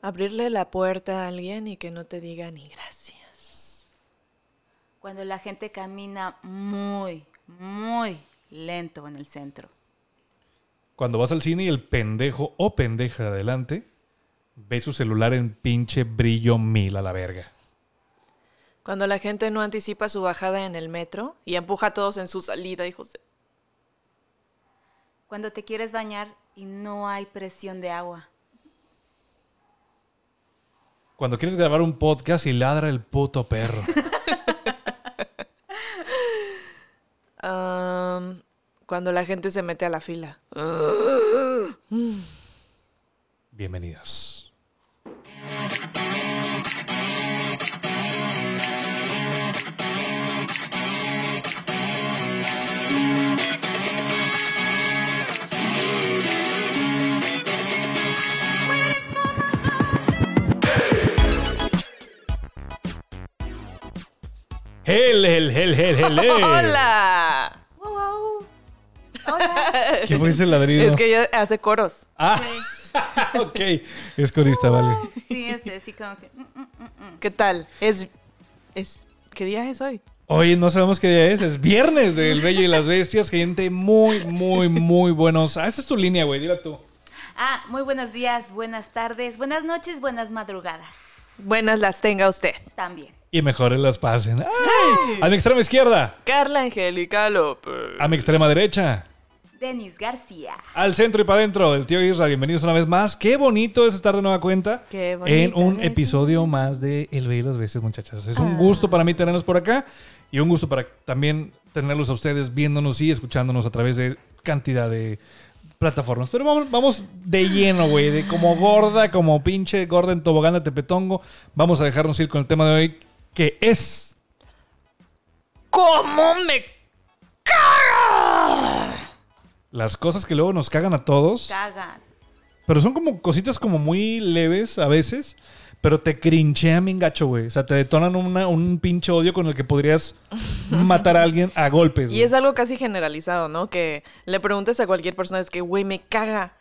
Abrirle la puerta a alguien y que no te diga ni gracias. Cuando la gente camina muy, muy lento en el centro. Cuando vas al cine y el pendejo o pendeja de adelante ve su celular en pinche brillo mil a la verga. Cuando la gente no anticipa su bajada en el metro y empuja a todos en su salida, hijos de... Cuando te quieres bañar y no hay presión de agua. Cuando quieres grabar un podcast y ladra el puto perro. Cuando la gente se mete a la fila. Bienvenidos. Hel, hel, hel, hel, hel. ¡Hola! Wow, wow. Hola. ¿Qué fue ese ladrido? Es que ella hace coros. Ah, ok. Es corista, vale. Sí, este, sí, como que. mm, mm, mm. ¿Qué tal? Es... es ¿Qué día es hoy? Hoy no sabemos qué día es. Es viernes del Bello y las Bestias. Gente muy, muy, muy buenos. Ah, esta es tu línea, güey. Dila tú. Ah, muy buenos días, buenas tardes, buenas noches, buenas madrugadas. Buenas las tenga usted. También. Y mejores las pasen. ¡Ay! A mi extrema izquierda. Carla Angélica López. A mi extrema derecha. Denis García. Al centro y para adentro. El tío Isra. Bienvenidos una vez más. Qué bonito es estar de nueva cuenta. Qué bonito En un es. episodio más de El Bello y las Bestias, muchachas. Es Ah. un gusto para mí tenerlos por acá. Y un gusto para también tenerlos a ustedes viéndonos y escuchándonos a través de cantidad de plataformas. Pero vamos, vamos de lleno, güey. De como gorda, como pinche gorda en tobogán de Tepetongo. Vamos a dejarnos ir con el tema de hoy, que es... ¿Cómo me caga? Las cosas que luego nos cagan a todos. Cagan. Pero son como cositas como muy leves a veces. Pero te crinchean bien gacho, güey. O sea, te detonan una- un pinche odio con el que podrías matar a alguien a golpes, Y es algo casi generalizado, ¿no? Que le preguntes a cualquier persona, es que, güey, me caga.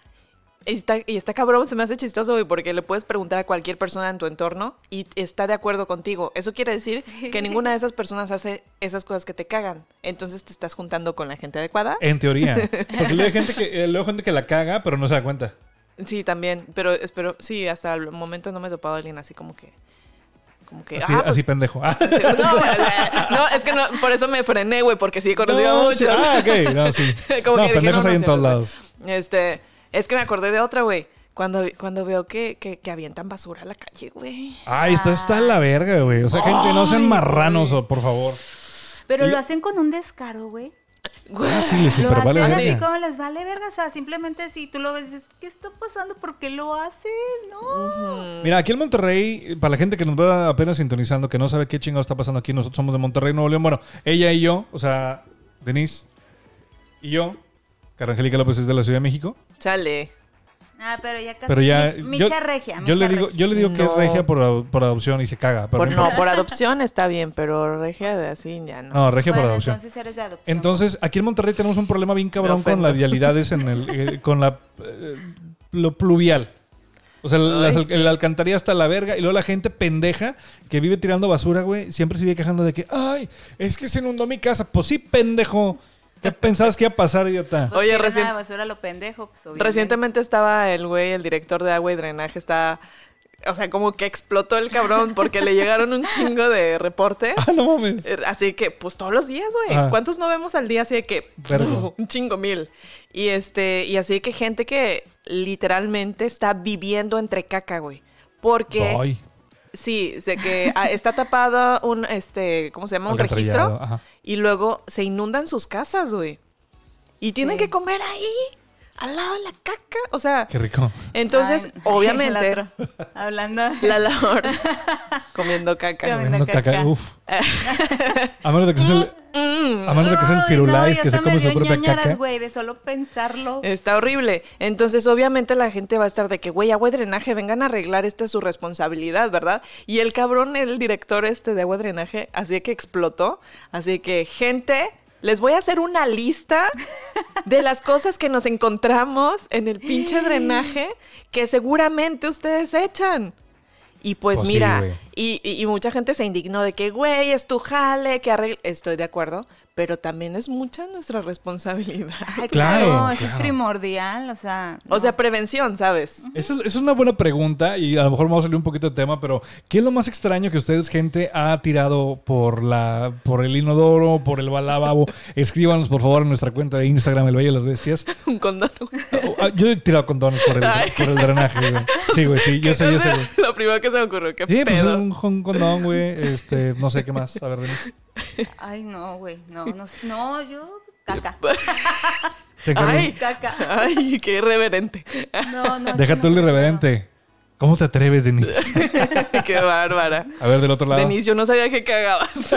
Y está, y está cabrón, se me hace chistoso, güey, porque le puedes preguntar a cualquier persona en tu entorno y está de acuerdo contigo. Eso quiere decir que ninguna de esas personas hace esas cosas que te cagan. Entonces te estás juntando con la gente adecuada. En teoría. Porque luego hay gente que, eh, luego hay gente que la caga, pero no se da cuenta. Sí, también. Pero espero, sí, hasta el momento no me he topado a alguien así como que. Como que. Así, ah, pues, pendejo. Ah, sí, no, no, es que no, por eso me frené, güey, porque sí he conocido no, muchos. sí. Ah, ok. No, sí. Como no, que dije, pendejos no, hay no, en todos lados. Este, es que me acordé de otra, güey. Cuando, cuando veo que, que, que avientan basura a la calle, güey. Ay, está, está la verga, güey. O sea, gente, no sean marranos, o, por favor. Pero Y- lo hacen con un descaro, güey. Ah, sí, les Lo super vale así verga. como les vale verga. O sea, simplemente si tú lo ves, dices, ¿qué está pasando? ¿Por qué lo hacen? No. Mira, aquí en Monterrey, para la gente que nos va apenas sintonizando, que no sabe qué chingado está pasando aquí, nosotros somos de Monterrey, Nuevo León. Bueno, ella y yo, o sea, Denise y yo, Cara Angélica López es de la Ciudad de México. Chale. Ah, pero ya casi. Pero ya. Mi- yo, Micha regia. yo le digo, regia. yo le digo que es regia por, por adopción y se caga. Pero Por, no por adopción está bien, pero regia de así ya no. No, regia por adopción. entonces eres de adopción. Entonces, aquí en Monterrey tenemos un problema bien cabrón con las vialidades en el, eh, con la eh, lo pluvial. O sea, las Ay, sí. el alcantarilla hasta la verga y luego la gente pendeja que vive tirando basura, güey, siempre se vive quejando de que, ay, es que se inundó mi casa. Pues sí, pendejo. ¿Qué pensabas que iba a pasar, idiota? Oye, la basura lo pendejo. Pues. Recientemente estaba el güey, el director de agua y drenaje, está. O sea, como que explotó el cabrón porque le llegaron un chingo de reportes. Ah, no mames. Eh, Así que, pues todos los días, güey. ¿Cuántos no vemos al día? Así de que. Vergo. un chingo mil. Y este, y así que gente que literalmente está viviendo entre caca, güey. Porque. Ay, Sí, sé que ah, está tapado un, este, ¿cómo se llama? Un registro. ajá. Y luego se inundan sus casas, güey. Y tienen Sí. que comer ahí, al lado de la caca. O sea, qué rico. entonces, Ay, obviamente, otro. Hablando. la labor comiendo caca. Comiendo Comiendo caca, caca. uf. A menos de que sea Mm, a menos de que sea el Ay, firulais no, que se come me su propia ñañaras, caca. güey, de solo pensarlo. Está horrible. Entonces, obviamente, la gente va a estar de que, güey, agua y drenaje, vengan a arreglar, esta es su responsabilidad, ¿verdad? Y el cabrón, el director este de agua y drenaje, así que explotó. Así que, gente, Les voy a hacer una lista de las cosas que nos encontramos en el pinche drenaje que seguramente ustedes echan. Y pues, Pues mira. Y, y- y mucha gente se indignó de que, güey, es tu jale, que arregle. Estoy de acuerdo, pero también es mucha nuestra responsabilidad. Ay, Claro, claro, eso es primordial, o sea. O sea, prevención, ¿sabes? Esa es, esa es una buena pregunta y a lo mejor vamos a salir un poquito de tema, pero ¿qué es lo más extraño que ustedes, gente, ha tirado por la por el inodoro, por el balababo? Escríbanos, por favor, en nuestra cuenta de Instagram, El Valle de las Bestias. Un condón. Oh, ah, Yo he tirado condones por el, por el drenaje, güey. Sí, güey, sí, yo sé, yo sé, güey. Lo primero que se me ocurrió, qué Sí, pues pedo. Un, un condón, güey. Este, no sé qué más. A ver, Denise. Ay, no, güey. No, no, no, yo. Caca. Ay, Caca. ay, qué irreverente. No, no. Deja tú no puedo. irreverente. ¿Cómo te atreves, Denise? qué bárbara. A ver, del otro lado. Denise, yo no sabía que cagabas.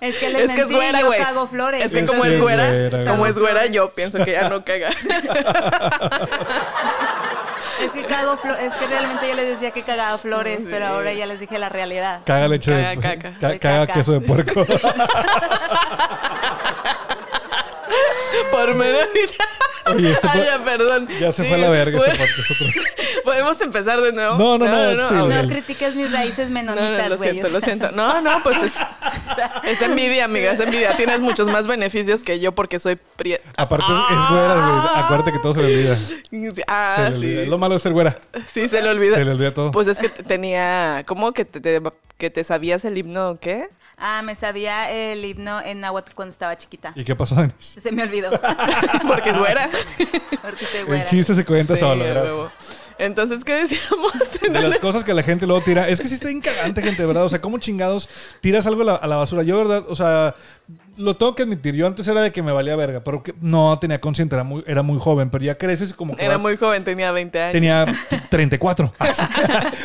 Es que les Es que es güera, yo güey. cago flores. Es que Es como que es es güera, güera, como güey. es güera, yo pienso que ya no caga. Es que cago flores. Es que realmente yo les decía que cagaba flores, Sí. pero ahora ya les dije la realidad. Caga leche de... Caga caca. ca- Soy caga caca. queso de puerco. Por menos. Oye, este Ay, ya, perdón. Ya se Sí, fue a la verga este podcast. otro- ¿Podemos empezar de nuevo? No, no, no, ah, güey. No critiques mis raíces No, no, menonitas, lo güey. siento, o lo siento. No, no, pues es, es envidia, amiga, es envidia. Tienes muchos más beneficios que yo porque soy prieta. Aparte es güera, güey. Acuérdate que todo se le olvida. Se Ah, olvida. sí. Lo malo es ser güera. Sí, se le olvida. Se le olvida todo. Pues es que tenía, ¿cómo que te, te- que te sabías el himno qué? Ah, me sabía el himno en náhuatl cuando estaba chiquita. ¿Y qué pasó, Denise? Se me olvidó. Porque es güera. Porque soy El güera. chiste se cuenta Sí, solo. huevo. Entonces, ¿qué decíamos? De las cosas que la gente luego tira. Es que sí está bien cagante, gente, verdad. O sea, ¿cómo chingados tiras algo a la, a la basura? Yo, verdad, o sea, lo tengo que admitir. Yo antes era de que me valía verga, pero que no tenía consciente, era muy, era muy joven. Pero ya creces como que Era vas- muy joven, tenía 20 años. Tenía 34. Hace,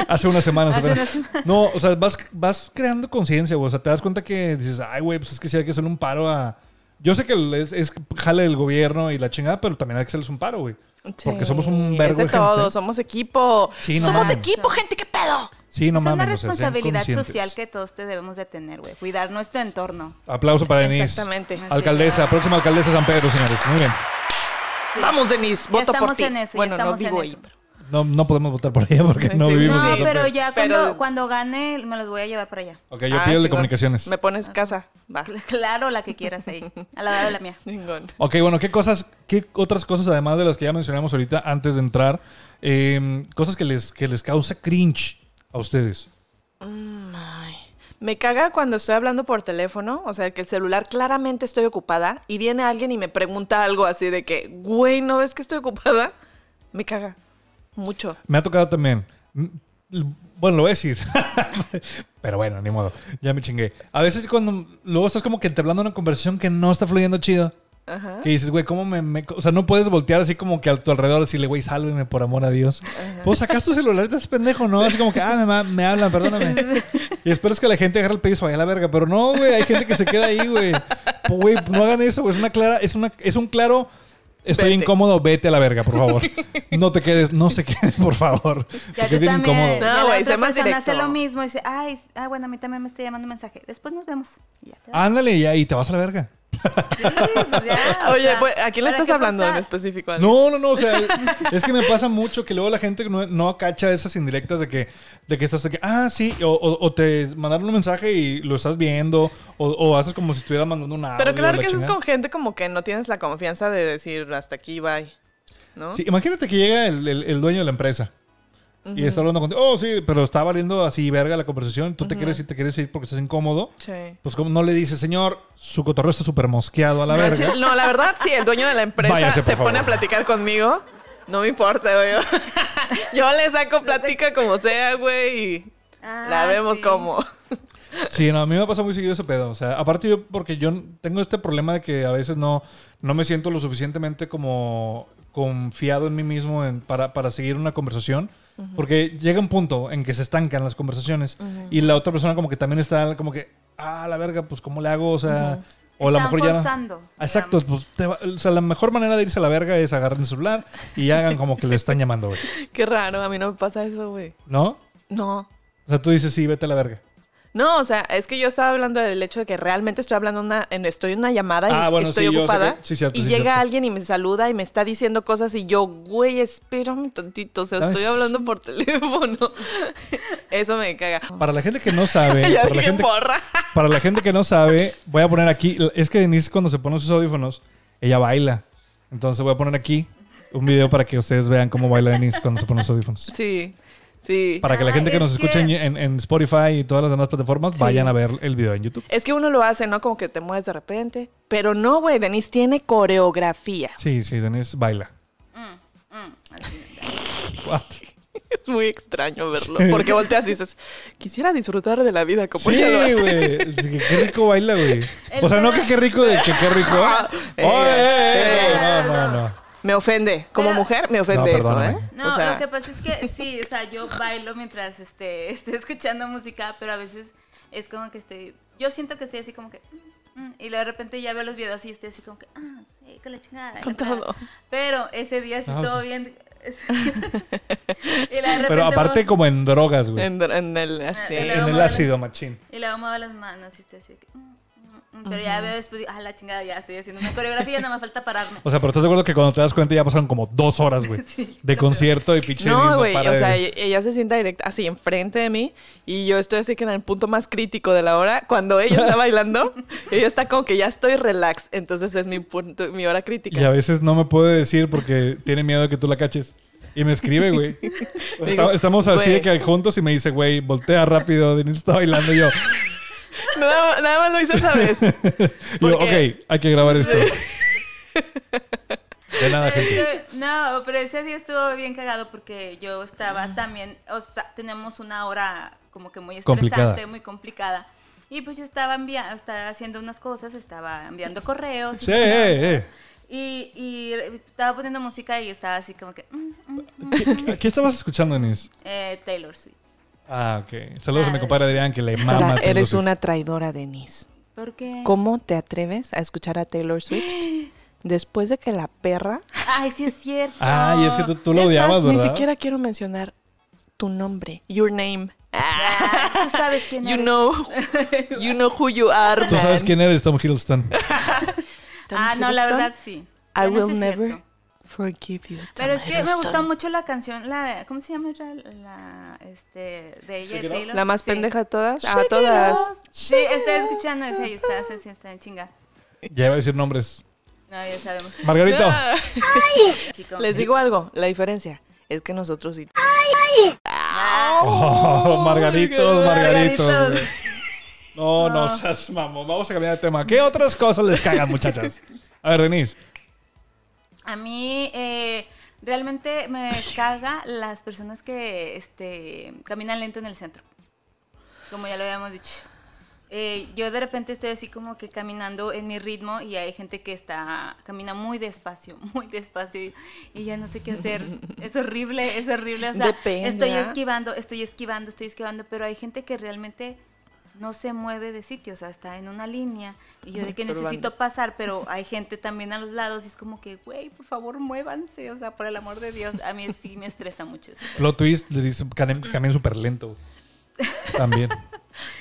hace unas semanas. Hace. No, o sea, vas, vas creando conciencia, güey. O sea, te das cuenta que dices, ay, güey, pues es que sí hay que hacerle un paro a. Yo sé que es, es jale el gobierno y la chingada, pero también hay que hacerles un paro, güey. Porque somos un es vergo de de gente. todo, somos equipo. Sí, no somos mames. equipo, gente, ¿qué pedo? Sí, no es una mames. responsabilidad social que todos te debemos de tener, güey. Cuidar nuestro entorno. Aplauso para Denise. Exactamente. Alcaldesa, próxima alcaldesa de San Pedro, señores. Muy bien. Vamos, Denise, Ya voto por estamos ti. en eso, ya bueno, no estamos en vivo eso. ahí. pero- No, no podemos votar por ella porque no Sí, vivimos No, pero ya cuando, Pero- cuando gane me los voy a llevar para allá. Ok, yo Ah, pido el de comunicaciones. Me pones casa. Va. Claro, la que quieras ahí. A la edad de la mía. Chingón. Ok, bueno, ¿qué cosas, qué otras cosas, además de las que ya mencionamos ahorita antes de entrar, eh, cosas que les, que les causa cringe a ustedes? Ay, Me caga cuando estoy hablando por teléfono, o sea, que el celular claramente estoy ocupada y viene alguien y me pregunta algo así de que, güey, ¿no ves que estoy ocupada? Me caga. Mucho. Me ha tocado también. Mm, Bueno, lo voy a decir. Pero bueno, ni modo. Ya me chingué. A veces cuando luego estás como que entablando una conversación que no está fluyendo chido. Ajá. Que dices, güey, ¿cómo me, me- O sea, no puedes voltear así como que a tu alrededor decirle, güey, sálveme por amor a Dios. Pues sacas tu celular y estás pendejo, ¿no? Así como que, ah, me, me hablan, perdóname. Y esperas que la gente agarre el piso vaya a la verga. Pero no, güey, hay gente que se queda ahí, güey. Pues, Güey, no hagan eso, güey. Es una clara, es una, es un claro. Estoy Vete. incómodo, vete a la verga, por favor. No te quedes, no se queden, por favor. Ya Porque también. incómodo. No, güey, otra sé más persona hace lo mismo y dice, ay, ah, bueno, a mí también me está llamando un mensaje. Después nos vemos. Y ya te vas. Ándale ya y te vas a la verga. Pues ya, Oye, sea, pues, ¿a quién le ¿para estás hablando en específico? No, no, no, o sea, es que me pasa mucho que luego la gente no, no cacha esas indirectas de que, de que estás de que, ah, sí, o, o- o te mandaron un mensaje y lo estás viendo, o, o haces como si estuvieras mandando una. Pero claro que eso es con gente como que no tienes la confianza de decir hasta aquí, bye. ¿No? Sí, imagínate que llega el, el- el dueño de la empresa y está hablando contigo, oh, sí, pero está valiendo así verga la conversación, tú te quieres ir, te quieres ir porque estás incómodo. Sí. Pues como no le dices, señor, su cotorreo está súper mosqueado a la No, verga. no, la verdad, sí, el dueño de la empresa Váyase, se pone a platicar conmigo. No me importa, güey. Yo le saco plática como sea, güey, y Ah, la vemos sí. como. Sí, no, a mí me pasa muy seguido ese pedo. O sea, aparte yo, porque yo tengo este problema de que a veces no, no me siento lo suficientemente como confiado en mí mismo en- para, para seguir una conversación. Porque llega un punto en que se estancan las conversaciones y la otra persona como que también está como que, ah, la verga, pues ¿cómo le hago? O sea, o a lo mejor ya... Exacto, pues te va- o sea, la mejor manera de irse a la verga es agarrar el celular y hagan como que le están llamando, güey. Qué raro, a mí no me pasa eso, güey. ¿No? No. O sea, tú dices, sí, vete a la verga. No, o sea, es que yo estaba hablando del hecho de que realmente estoy hablando una, en, estoy en una llamada y Ah, bueno, estoy sí, yo sé ocupada. sí, cierto, y sí, llega cierto. alguien y me saluda y me está diciendo cosas y yo, güey, espérame tantito. O sea, estoy hablando por teléfono. Eso me caga. Para la gente que no sabe, Ya para la gente, "Porra". para la gente que no sabe, voy a poner aquí. Es que Denise, cuando se pone sus audífonos, ella baila. Entonces voy a poner aquí un video para que ustedes vean cómo baila Denise cuando se pone sus audífonos. Sí, sí. Para que la Ah, gente que es nos escucha en, que- en- en Spotify y todas las demás plataformas Sí. vayan a ver el video en YouTube. Es que uno lo hace, ¿no? Como que te mueves de repente. Pero no, güey, Denise tiene coreografía. Sí, sí, Denise baila. Mm, mm, así. What? Es muy extraño verlo. Porque volteas y dices, quisiera disfrutar de la vida como Sí, ella lo hace. güey. Sí, que Qué rico baila, güey. O sea, no que qué rico de que qué rico. Ah, ¡Oh, eh, eh, eh. No, no, no. Me ofende. Como Pero- mujer, me ofende No, eso. ¿eh? No, O sea, lo que pasa es que sí, o sea, yo bailo mientras este, estoy escuchando música, pero a veces es como que estoy, yo siento que estoy así como que, mm, mm, y luego de repente ya veo los videos y estoy así como que, ah, sí, con la chingada. Con la chingada". todo. Pero ese día sí Ah, estuvo sí. bien. y luego de repente Pero aparte muevo- como en drogas, güey. en, en el así. En En el ácido, machín. Y luego muevo las manos y estoy así, que, mm, mm, mm, pero ya veo después, ah, la chingada, ya estoy haciendo una coreografía, no me falta pararme. O sea, pero estás de acuerdo que cuando te das cuenta ya pasaron como dos horas, güey. Sí. De concierto y pinche No, güey, o sea, de- ella se sienta directa así enfrente de mí y yo estoy así que en el punto más crítico de la hora, cuando ella está bailando, ella está como que ya estoy relax, entonces es mi punto, mi hora crítica. Y a veces no me puede decir porque tiene miedo de que tú la caches. Y me escribe, güey. Estamos así de güey. que juntos y me dice, güey, voltea rápido. Denise está bailando y yo. Nada, nada más lo hice esa vez. y yo, ok, hay que grabar esto. De nada, gente. no, pero ese día estuvo bien cagado porque yo estaba también, o sea, tenemos una hora como que muy estresante, Complicada. muy complicada. Y pues yo estaba, envia estaba haciendo unas cosas, estaba enviando correos. y Sí, eh, eh. Y, y estaba poniendo música y estaba así como que... mm, mm, mm, ¿Qué, qué estabas escuchando, Denise? eh, Taylor Swift. Ah, ok. Saludos a mi compadre Adrián que le mama. Eres Swift. una traidora, Denise. ¿Por qué? ¿Cómo te atreves a escuchar a Taylor Swift después de que la perra... Ay, sí es cierto. Ah, y es que tú, tú lo odiabas, más, Ni ¿verdad? siquiera quiero mencionar tu nombre, your name. Ah, Tú sabes quién You eres. know, you know who you are, Tú sabes quién eres, Tom Hiddleston. Tom Ah, no, la verdad sí. I will never cierto. Forgive you. Pero es que me gustó mucho la canción, la ¿cómo se llama la, la, este, de ella, Taylor? ¿La más Sí. pendeja de todas? Ah, Shake it todas. Sí, estoy escuchando esa y está, sí, está en chinga. Ya iba a decir nombres. No, ya sabemos. Margarito. Ah. Les digo algo, la diferencia es que nosotros sí. Ah, Oh, Margaritos, Margaritos. Margaritos. güey. No, no seas mamón. Vamos a cambiar de tema. ¿Qué otras cosas les cagan, muchachas? A ver, Denise. A mí eh, realmente me caga las personas que este, caminan lento en el centro. Como ya lo habíamos dicho. Eh, yo de repente estoy así como que caminando en mi ritmo y hay gente que está camina muy despacio, muy despacio y, y ya no sé qué hacer. Es horrible, es horrible. O sea, Depende, estoy ¿ah? esquivando, estoy esquivando, estoy esquivando, pero hay gente que realmente no se mueve de sitio, o sea, está en una línea y yo de que necesito pasar, pero hay gente también a los lados y es como que, güey, por favor, muévanse, o sea, por el amor de Dios, a mí sí me estresa mucho eso. Plot twist, le dice que caminen súper lento. También.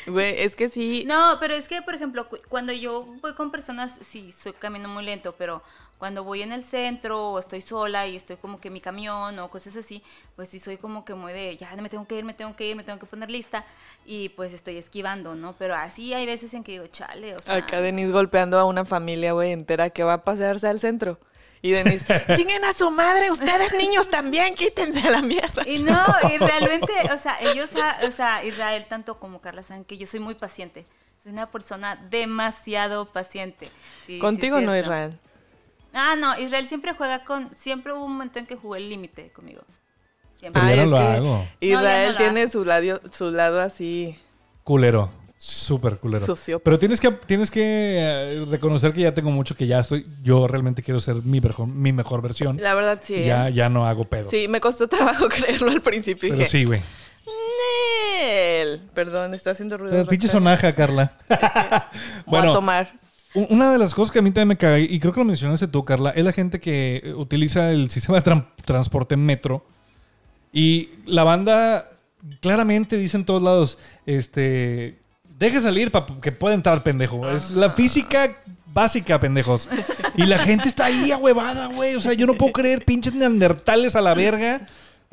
Güey, es que sí. No, pero es que, por ejemplo, cu- cuando yo voy con personas, sí, soy camino muy lento, pero cuando voy en el centro o estoy sola y estoy como que en mi camión o cosas así, pues sí soy como que muy de, ya me tengo que ir, me tengo que ir, me tengo que poner lista y pues estoy esquivando, ¿no? Pero así hay veces en que digo, chale, o sea... Acá Denise golpeando a una familia, güey, entera que va a pasearse al centro. Y Denise, chinguen a su madre, ustedes niños también, quítense a la mierda. Y no, y realmente, o sea, ellos, sa- o sea, Israel tanto como Carla saben que yo soy muy paciente. Soy una persona demasiado paciente. Sí, sí es Contigo no. Israel. Ah, no, Israel siempre juega con, siempre hubo un momento en que jugué el límite conmigo. Siempre. Pero ya Ay, no lo que hago. Israel No, ya no lo tiene su lado, su lado así. Culero. Súper culero. Sociópata. Pero tienes que, tienes que eh, reconocer que ya tengo mucho que ya estoy. Yo realmente quiero ser mi mejor, mi mejor versión. La verdad, sí. ya, ¿eh? ya no hago pedo. Sí, me costó trabajo creerlo al principio. Pero Dije, sí, güey. Nel. Perdón, estoy haciendo ruido. Pero Pinche sonaja, Carla. Voy a bueno, tomar. Una de las cosas que a mí también me caga, y creo que lo mencionaste tú, Carla, es la gente que utiliza el sistema de tran- transporte metro. Y la banda claramente dice en todos lados, este, Deje salir para que pueda entrar, pendejo. Es la física básica, pendejos. Y la gente está ahí ahuevada, güey. O sea, yo no puedo creer pinches neandertales a la verga.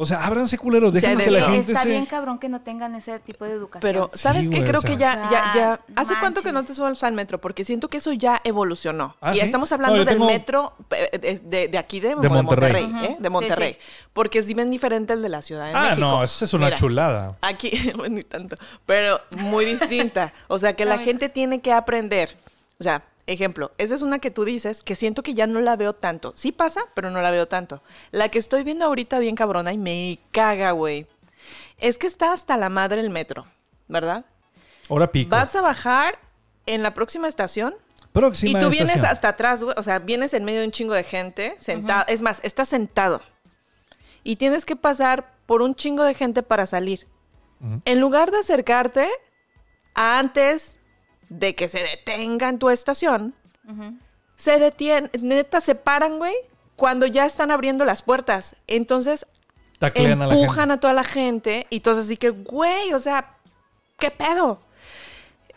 O sea, ábranse culeros, dejen de que la gente Está se... bien cabrón que no tengan ese tipo de educación. Pero, ¿sabes Sí, qué? güey, Creo o sea. que ya, ya, ya. Ah, ¿Hace cuánto que no te subes al metro? Porque siento que eso ya evolucionó. Ah, y ¿sí? estamos hablando del tengo- metro eh, de, de- de aquí de, De Monterrey. ¿eh? De Monterrey. sí. Porque sí ven diferente el de la Ciudad de Ah, México. no, eso es una Mira, chulada. Aquí, bueno, ni tanto, pero muy distinta. O sea, que la gente tiene que aprender. O sea, ejemplo, esa es una que tú dices que siento que ya no la veo tanto. Sí pasa, pero no la veo tanto. La que estoy viendo ahorita bien cabrona y me caga, güey. Es que está hasta la madre el metro, ¿verdad? Ahora pico. Vas a bajar en la próxima estación Próxima y tú vienes estación. hasta atrás, güey. O sea, vienes en medio de un chingo de gente, sentado. Es más, estás sentado. Y tienes que pasar por un chingo de gente para salir. En lugar de acercarte antes de que se detenga en tu estación, se detienen, neta, se paran, güey, cuando ya están abriendo las puertas. Entonces, Taclean empujan a, toda la gente y entonces así que, güey, o sea, ¿qué pedo?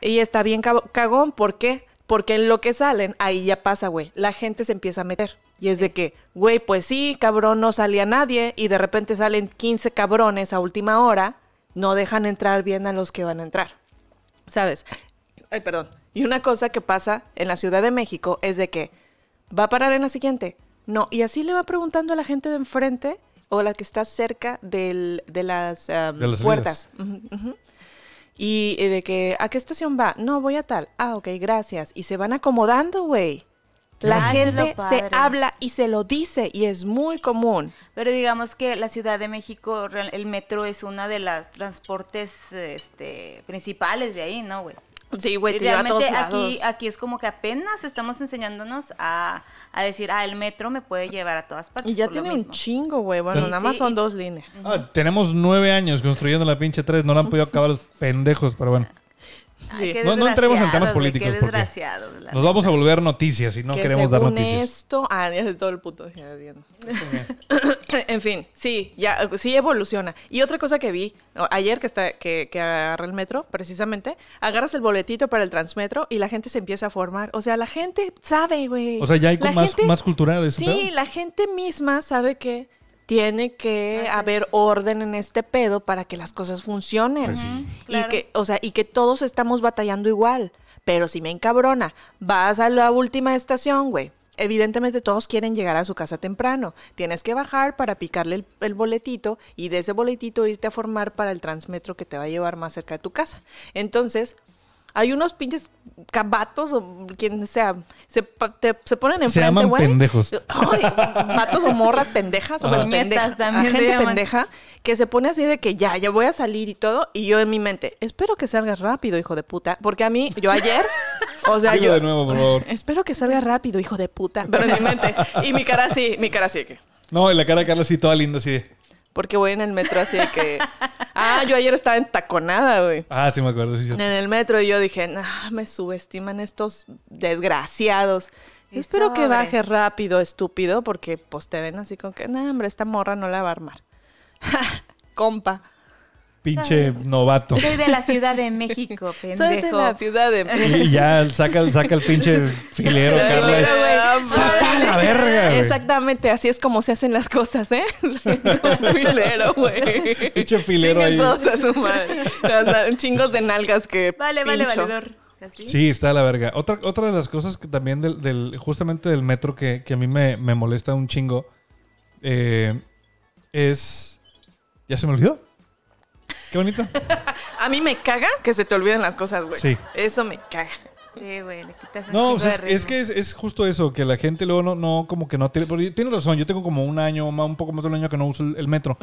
Y está bien cagón, ¿por qué? Porque en lo que salen, ahí ya pasa, güey. La gente se empieza a meter. Y es de que, güey, pues sí, cabrón, no salía nadie. Y de repente salen 15 cabrones a última hora. No dejan entrar bien a los que van a entrar. ¿Sabes? Ay, perdón. Y una cosa que pasa en la Ciudad de México es de que va a parar en la siguiente. No, y así le va preguntando a la gente de enfrente o la que está cerca del- de las, um, De las puertas. Y eh, de que, ¿a qué estación va? No, voy a tal. Ah, ok, gracias. Y se van acomodando, güey. La Ay, gente se habla y se lo dice y es muy común. Pero digamos que la Ciudad de México, el metro es una de las transportes este, principales de ahí, ¿no, güey? Sí, güey, te lleva a todos realmente aquí, lados. aquí es como que apenas estamos enseñándonos a, a decir, ah, el metro me puede llevar a todas partes. Y ya por lo tiene un mismo. chingo, güey. Bueno, Sí, nada más sí, son y- dos líneas. Ah, tenemos nueve años construyendo la pinche 3. No la han podido acabar los pendejos, pero bueno. Ay, No- no entremos en temas políticos, porque Nos vamos a volver noticias y no que queremos dar noticias. esto, ah, ya sé todo el puto. en fin, sí, ya, sí evoluciona. Y otra cosa que vi, ayer que está, que, que agarré el metro, precisamente, agarras el boletito para el transmetro y la gente se empieza a formar. O sea, la gente sabe, güey. O sea, ya hay La más, gente- más cultura de eso. Sí, la gente misma sabe que tiene que haber orden en este pedo para que las cosas funcionen. Pues sí. Y claro. que, o sea, y que todos estamos batallando igual. Pero si me encabrona, vas a la última estación, güey. Evidentemente todos quieren llegar a su casa temprano. Tienes que bajar para picarle el, el boletito y de ese boletito irte a formar para el transmetro que te va a llevar más cerca de tu casa. Entonces, hay unos pinches cabatos o quien sea, se, te- se ponen Se enfrente, llaman güey. pendejos. Ay, vatos o morras pendejas, o Ajá. pendeja- Puñetas también se gente llaman. pendeja que se pone así de que ya, ya voy a salir y todo, y yo en mi mente, espero que salgas rápido, hijo de puta, porque a mí, yo ayer, o sea, Dilo yo, de nuevo, por favor. espero que salga rápido, hijo de puta, pero en mi mente, y mi cara así, mi cara así que, No, y la cara de Carla así toda linda, así de... porque voy en el metro así de que, ah, yo ayer estaba entaconada, güey. Ah, sí me acuerdo, sí, sí. En el metro y yo dije, nah, me subestiman estos desgraciados. Y Espero que baje rápido, estúpido, porque pues te ven así con que, no, hombre, esta morra no la va a armar. Compa. Pinche novato. Soy de la Ciudad de México, pendejo. Soy de la ciudad de Y ya saca, saca el pinche filero, Carla. y- Güey, ¡Fa, la verga, güey! Exactamente, así es como se hacen las cosas, ¿eh? Un filero, güey. Pinche filero Chinguen ahí. todos a su madre. O sea, chingos de nalgas que Vale, vale, valedor. ¿Así? Sí, está la verga. Otra, otra de las cosas que también del, del- justamente del metro que, que a mí me, me molesta un chingo eh, es... ¿Ya se me olvidó? Qué bonito. A mí me caga que se te olviden las cosas, güey. Sí. Eso me caga. Sí, güey, le quitas un No, pues de es, que es, es justo eso, que la gente luego no, no como que no tiene... porque Tienes razón, yo tengo como un año, un poco más de un año que no uso el, el metro,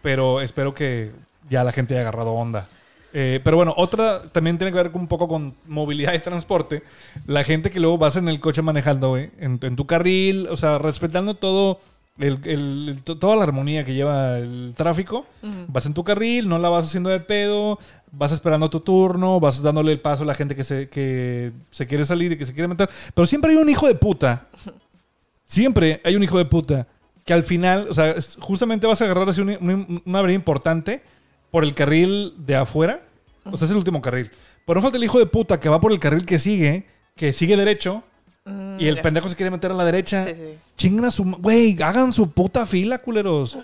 pero espero que ya la gente haya agarrado onda. Eh, pero bueno, otra también tiene que ver con- un poco con movilidad y transporte. La gente que luego vas en el coche manejando, güey, en, en tu carril, o sea, respetando todo, el, el- el- to- toda la armonía que lleva el tráfico. Vas en tu carril, no la vas haciendo de pedo, vas esperando tu turno, vas dándole el paso a la gente que se, que se quiere salir y que se quiere meter. Pero siempre hay un hijo de puta. Siempre hay un hijo de puta que al final, o sea, justamente vas a agarrar así una, una, una importante por el carril de afuera. O sea, es el último carril. Pero no falta el hijo de puta que va por el carril que sigue, que sigue derecho, Mm, y el ya. pendejo se quiere meter a la derecha. Sí, sí. Chingan a su... Güey, hagan su puta fila, culeros.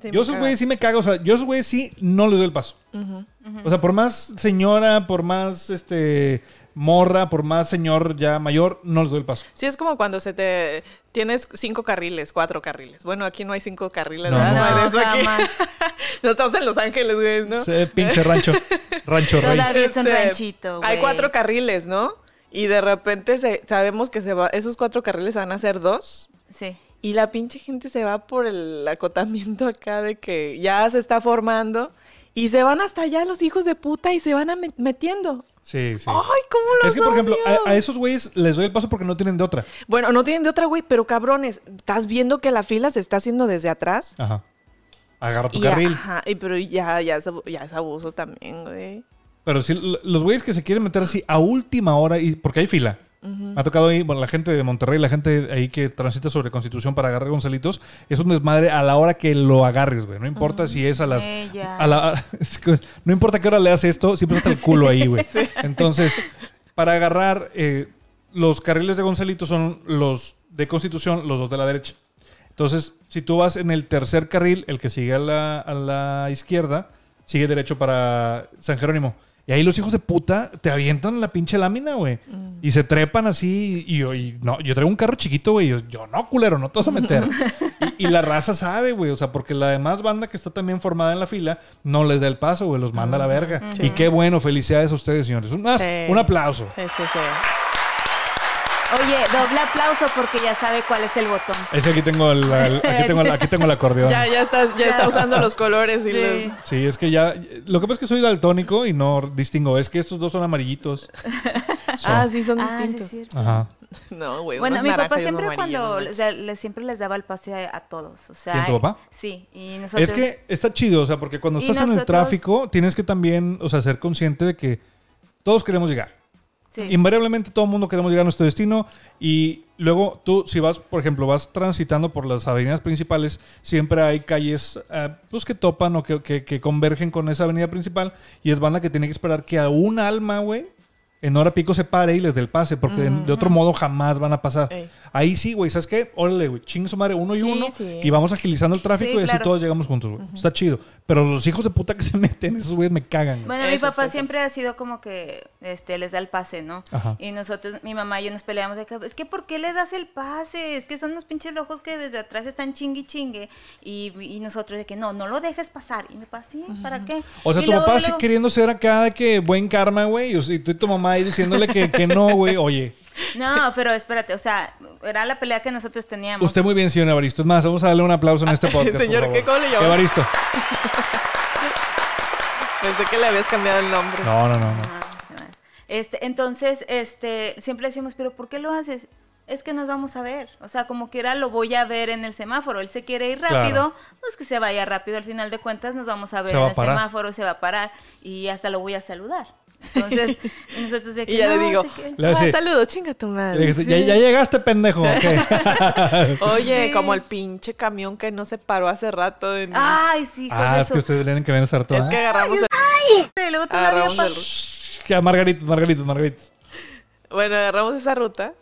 Sí, yo esos güeyes sí me cago. O sea, yo esos güeyes sí no les doy el paso. O sea, por más señora, por más este morra, por más señor ya mayor, no les doy el paso. Sí, es como cuando se te... Tienes cinco carriles, cuatro carriles. Bueno, aquí no hay cinco carriles, No, ¿verdad? no. hay de eso No, aquí. jamás. no estamos en Los Ángeles, güey, ¿no? Ese pinche rancho. Rancho rey. Todavía es un Este, ranchito, güey. Hay cuatro carriles, ¿no? Y de repente se- sabemos que se va, esos cuatro carriles van a hacer dos. Sí. Y la pinche gente se va por el acotamiento acá de que ya se está formando. Y se van hasta allá los hijos de puta y se van a met- metiendo. Sí, sí. ¡Ay, cómo los Es que, por ejemplo, a, a esos güeyes les doy el paso porque no tienen de otra. Bueno, no tienen de otra, güey, pero cabrones, ¿estás viendo que la fila se está haciendo desde atrás? Ajá. Agarra tu Y, carril. ajá, y pero ya, ya, es, ya es abuso también, güey. Pero sí, los güeyes que se quieren meter así a última hora, y porque hay fila. Me ha tocado ahí, bueno, la gente de Monterrey, la gente ahí que transita sobre Constitución para agarrar Gonzalitos, es un desmadre a la hora que lo agarres, güey. No importa si es a las... Ella. a la- no importa qué hora le haces esto, siempre está el culo ahí, güey. Entonces, para agarrar eh, los carriles de Gonzalitos son los de Constitución, los dos de la derecha. Entonces, si tú vas en el tercer carril, el que sigue a la, a la izquierda, sigue derecho para San Jerónimo. Y ahí los hijos de puta te avientan la pinche lámina, güey. Y se trepan así. Y, yo- y no, yo traigo un carro chiquito, güey. Yo, yo, no, culero, no te vas a meter. y, y la raza sabe, güey. O sea, porque la demás banda que está también formada en la fila no les da el paso, güey. Los manda a la verga. Y qué bueno. Felicidades a ustedes, señores. Un, más, Sí. un aplauso. Sí, sí, sí. Oye, doble aplauso porque ya sabe cuál es el botón. Es que aquí tengo el, el- aquí tengo el, aquí tengo el acordeón. Ya, ya estás, ya está usando los colores y Sí. los... Sí, es que ya. Lo que pasa es que soy daltónico y no distingo. Es que estos dos son amarillitos. Ah, sí, son Ah, sí, distintos. Ajá. No, güey. Bueno, mi papá siempre cuando, no o sea, le- siempre les daba el pase a, a todos, o sea. ¿Quién, tu papá? Sí, y nosotros... Es que está chido, o sea, porque cuando estás en el tráfico, tienes que también, o sea, ser consciente de que todos queremos llegar. Invariablemente todo el mundo queremos llegar a nuestro destino y luego tú, si vas, por ejemplo, vas transitando por las avenidas principales, siempre hay calles eh, pues que topan o que, que- que convergen con esa avenida principal y es banda que tiene que esperar que a un alma, güey, en hora pico se pare y les dé el pase, porque de, de otro modo jamás van a pasar. Ey. Ahí sí, güey, ¿sabes qué? Órale, güey, chingue su madre, uno y Sí, uno, sí. y vamos agilizando el tráfico Sí, y así claro. todos llegamos juntos, güey. Está chido. Pero los hijos de puta que se meten, esos güeyes me cagan. Bueno, mi papá esos. siempre ha sido como que este les da el pase, ¿no? Ajá. Y nosotros, mi mamá y yo nos peleamos de que, es que ¿por qué le das el pase? Es que son los pinches lojos que desde atrás están chingue chingue. Y, y nosotros de que no, no lo dejes pasar. Y mi papá, sí, ¿para qué? O sea, Y tu luego- papá sí luego- queriendo ser acá de que buen karma, güey. Y tú y tu mamá ahí diciéndole que, que no, güey. Oye, No, pero espérate, o sea, era la pelea que nosotros teníamos. usted muy bien, señor Evaristo. Es más, vamos a darle un aplauso en este podcast. por Señor, favor. ¿qué- cómo le? Evaristo. Pensé que le habías cambiado el nombre. No, no, no. no. Ah. Este, entonces, este, siempre decimos, pero ¿por qué lo haces? Es que nos vamos a ver. O sea, como quiera lo voy a ver en el semáforo. Él se quiere ir rápido, Claro. pues que se vaya rápido. Al final de cuentas nos vamos a ver Se en a el parar. semáforo, se va a parar y hasta lo voy a saludar. Entonces, nosotros de que Y ya le no, digo, sé qué. Le ah, saludo, chinga tu Le madre. ya, ya llegaste, pendejo. ¿ok? Oye, Sí. como el pinche camión que no se paró hace rato. en- Ay, sí, con ah, es eso. que ustedes tienen que ver estar todo. es que agarramos el... Y luego todavía agarramos pa- el- Que Margaritos, Margaritos, Margaritos. Bueno, agarramos esa ruta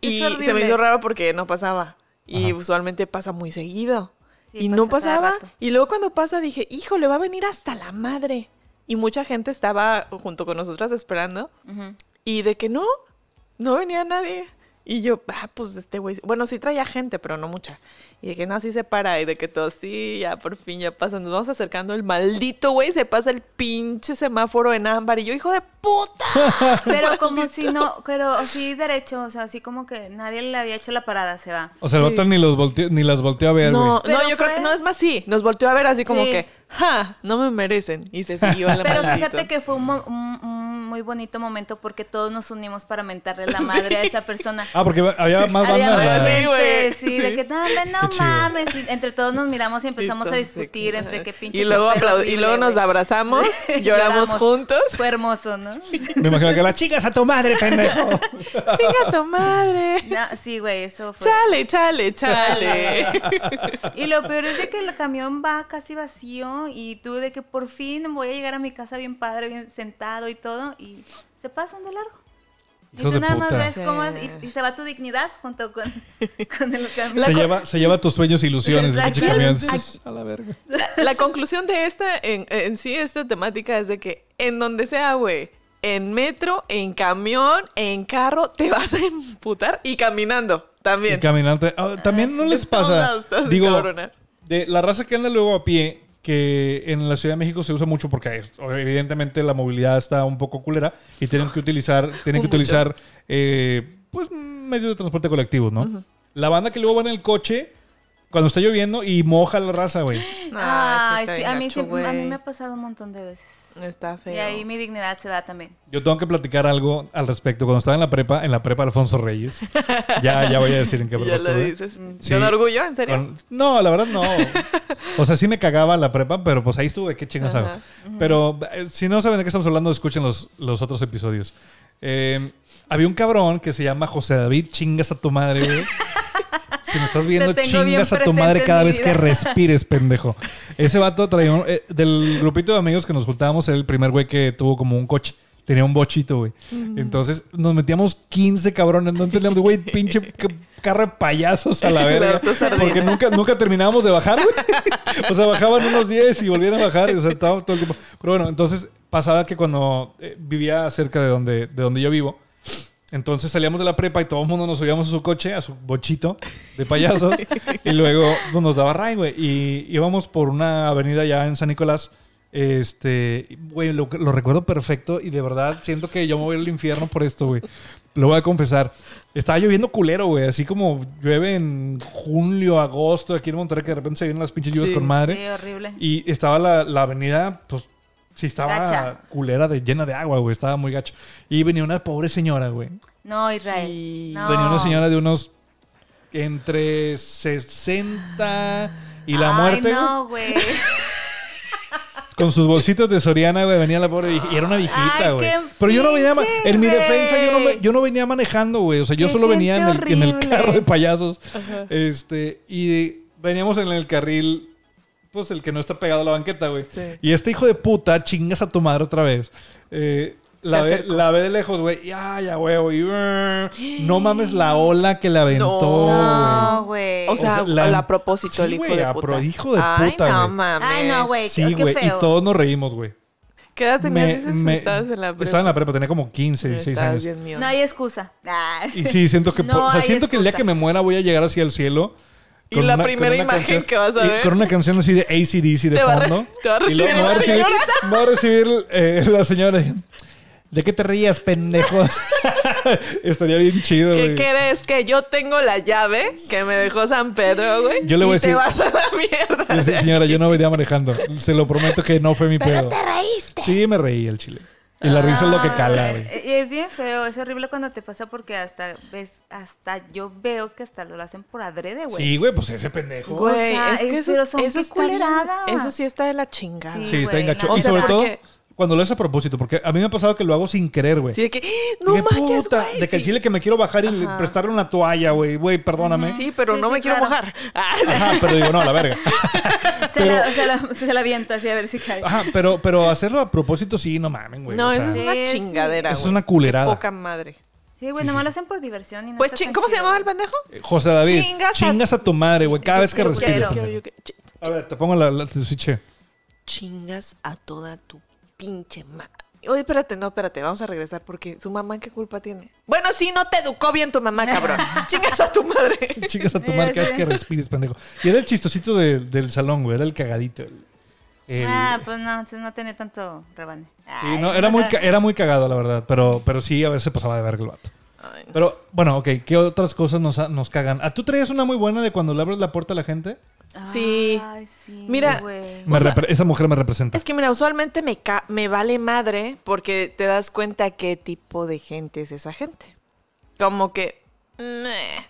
y Es se me hizo raro porque no pasaba. Y Ajá. usualmente pasa muy seguido. Sí, y no pasa cada pasaba. rato. Y luego cuando pasa dije, hijo, le va a venir hasta la madre. Y mucha gente estaba junto con nosotras esperando. Y de que no, no venía nadie. Y yo, ah, pues este güey. Bueno, sí traía gente, pero no mucha. Y de que no, sí se para. Y de que todo, sí, ya por fin ya pasa. Nos vamos acercando. El maldito güey se pasa el pinche semáforo en ámbar. Y yo, hijo de puta. Pero como si no, pero así derecho, o sea, así como que nadie le había hecho la parada, se va. O sea, el vato ni, los volteó- ni las volteó a ver, güey. No, Pero no, yo creo que no es más sí. Nos volteó a ver así como Sí. que, ja, no me merecen. Y se siguió el Pero maldito. fíjate que fue un, mo- un- un muy bonito momento porque todos nos unimos para mentarle la madre a esa persona. Ah, porque había más Había banda. más ¿verdad? Sí, gente, güey. sí, de que no, mames. Y entre todos nos miramos y empezamos a discutir entre qué pinche Y luego, aplau- y horrible, luego nos abrazamos, lloramos juntos. Fue hermoso, ¿no? Me imagino que la chicas a tu madre, pendejo. Chinga tu madre. No, sí, güey, eso fue. Chale, chale, chale. Y lo peor es de que el camión va casi vacío y tú de que por fin voy a llegar a mi casa bien padre, bien sentado y todo y se pasan de largo. Y tú nada más ves cómo es, y, y se va tu dignidad junto con, con el camión. Se lleva, se lleva tus sueños e ilusiones, el camión. A la verga. La, la conclusión de esta, en, en sí, esta temática es de que en donde sea, güey, en metro, en camión, en carro, te vas a emputar y caminando también. Y caminante. Ah, También no sí, les pasa. Digo, de la raza que anda luego a pie, que en la Ciudad de México se usa mucho porque evidentemente la movilidad está un poco culera y tienen que utilizar, tienen que utilizar eh, pues medios de transporte colectivos, ¿no? La banda que luego va en el coche cuando está lloviendo y moja la raza, güey. Ay, está sí, a mí, gacho, sí- a mí me ha pasado un montón de veces. Está feo. Y ahí mi dignidad se va también. Yo tengo que platicar algo al respecto. Cuando estaba en la prepa, en la prepa Alfonso Reyes, ya, ya voy a decir en qué prepa ya lo dices. Sí. ¿Con orgullo? ¿En serio? Con- No, la verdad no. O sea, sí me cagaba la prepa, pero pues ahí estuve, qué chingas hago. Pero eh, si no saben de qué estamos hablando, escuchen los, los otros episodios. Eh, había un cabrón que se llama José David, chingas a tu madre, güey. Si me estás viendo, chingas a tu madre cada vez que respires, pendejo. Ese vato traía un- eh, del grupito de amigos que nos juntábamos, era el primer güey que tuvo como un coche. Tenía un bochito, güey. Entonces nos metíamos 15 cabrones. No entendíamos, güey, pinche ca- carro de payasos a la verga. Porque nunca, nunca terminábamos de bajar, güey. O sea, bajaban unos 10 y volvían a bajar. O sea, estábamos todo el tiempo. Pero bueno, entonces pasaba que cuando eh, vivía cerca de donde, de donde yo vivo, entonces salíamos de la prepa y todo el mundo nos subíamos a su coche, a su bochito de payasos. y luego pues, nos daba ray, güey. Y íbamos por una avenida ya en San Nicolás. Este, güey, lo, lo recuerdo perfecto y de verdad siento que yo me voy al infierno por esto, güey. Lo voy a confesar. Estaba lloviendo culero, güey. Así como llueve en julio, agosto, aquí en Monterrey, que de repente se vienen las pinches lluvias Sí. con madre. Sí, horrible. Y estaba la, la avenida, pues, sí estaba Gacha. culera, de, llena de agua, güey. Estaba muy gacho. Y venía una pobre señora, güey. No, Israel. Y- No. Venía una señora de unos entre 60 y la Ay, muerte, güey. no, güey. Con sus bolsitos de Soriana, güey, venía la pobre viejita. Y era una viejita, güey. Pero yo no venía... En mi defensa, yo no, me- yo no venía manejando, güey. O sea, yo Qué solo venía en el, en carro de payasos. Este... Y veníamos en el carril... Pues el que no está pegado a la banqueta, güey. Sí. Y este hijo de puta, chingas a tu madre otra vez. Eh, la, ve, la de lejos, güey. Y ay, ya, huevo. Y, no mames la ola que le aventó, güey. No, güey. O sea, O sea, la- a propósito, el Sí, hijo güey, de a puta. hijo de Ay, puta, no güey. mames. Ay, no, güey. Sí, qué güey. Y todos nos reímos, güey. ¿Qué edad tenías? Me- dices? me- Estabas en la prepa. Estaba en la prepa, tenía como 15, 16 Estabas años. bien mío. No hay excusa. Ah. Y sí, siento que, No o sea, siento que el día que me muera voy a llegar así al cielo. Y la primera imagen que vas a ver. Con una canción así de ACDC de Te fondo. te va a y luego recibir va a la recibir, va a recibir eh, la señora. ¿De qué te rías, pendejos? Estaría bien chido, ¿Qué güey. crees? Que yo tengo la llave que me dejó San Pedro, güey. Yo le voy y a decir- te vas a la mierda. Sí, señora, yo no venía manejando. Se lo prometo que no fue mi pedo. reíste. Sí, me reí el chile. Y la risa es lo que cala, güey. Y es bien feo, es horrible cuando te pasa porque hasta ves, hasta yo veo que hasta lo hacen por adrede, güey. Sí, güey, pues ese pendejo. Güey, O sea, es que es- eso, pero son eso está bien-. Eso sí está de la chingada. Sí. Sí, está bien güey, gacho. la Y sobre todo cuando lo haces a propósito, porque a mí me ha pasado que lo hago sin querer, güey. Sí, de que, no Dije, manches, puta, güey. De que el sí. chile que me quiero bajar y le- Ajá. prestarle una toalla, güey. Güey, perdóname. Sí, pero Sí, no sí, me quiero claro. mojar. Ah, Ajá, pero digo, no, a la verga. Se, la, se, la, se la avienta así a ver si cae. Ajá, pero, pero hacerlo a propósito sí, no mamen, güey. no, o sea, eso es una Sí, sí. chingadera, Eso es güey. una culerada. Poca madre. Sí, güey, Sí, nomás sí, lo hacen por diversión y no Pues, está ching- tan ¿cómo se chido. llamaba el pendejo? José David, Chingas a- chingas a, tu madre, güey. Cada Yo vez que quiero- respires. quiero- pendejo. yo- yo- ch- A ver, te pongo la, la tu switch. Chingas a toda tu pinche madre. Oye, espérate, no, espérate, vamos a regresar porque su mamá, ¿qué culpa tiene? Bueno, sí, no te educó bien tu mamá, cabrón. Chingas a tu madre. Chingas a tu madre, cada vez que respires, pendejo. Y era el chistosito de- del salón, güey. Era el cagadito. el- el- Ah, pues no, entonces no tenía tanto rebane. Sí, no, era muy, era muy cagado, la verdad. Pero, pero sí, a veces se pasaba de verga el vato. Ay. Pero, bueno, ok. ¿Qué otras cosas nos, nos cagan? ¿Ah, ¿Tú traías una muy buena de cuando le abres la puerta a la gente? Sí. Ay, sí. Mira, güey. Me O sea, repre- esa mujer me representa. Es que mira, usualmente me, ca- me vale madre porque te das cuenta qué tipo de gente es esa gente. Como que... meh.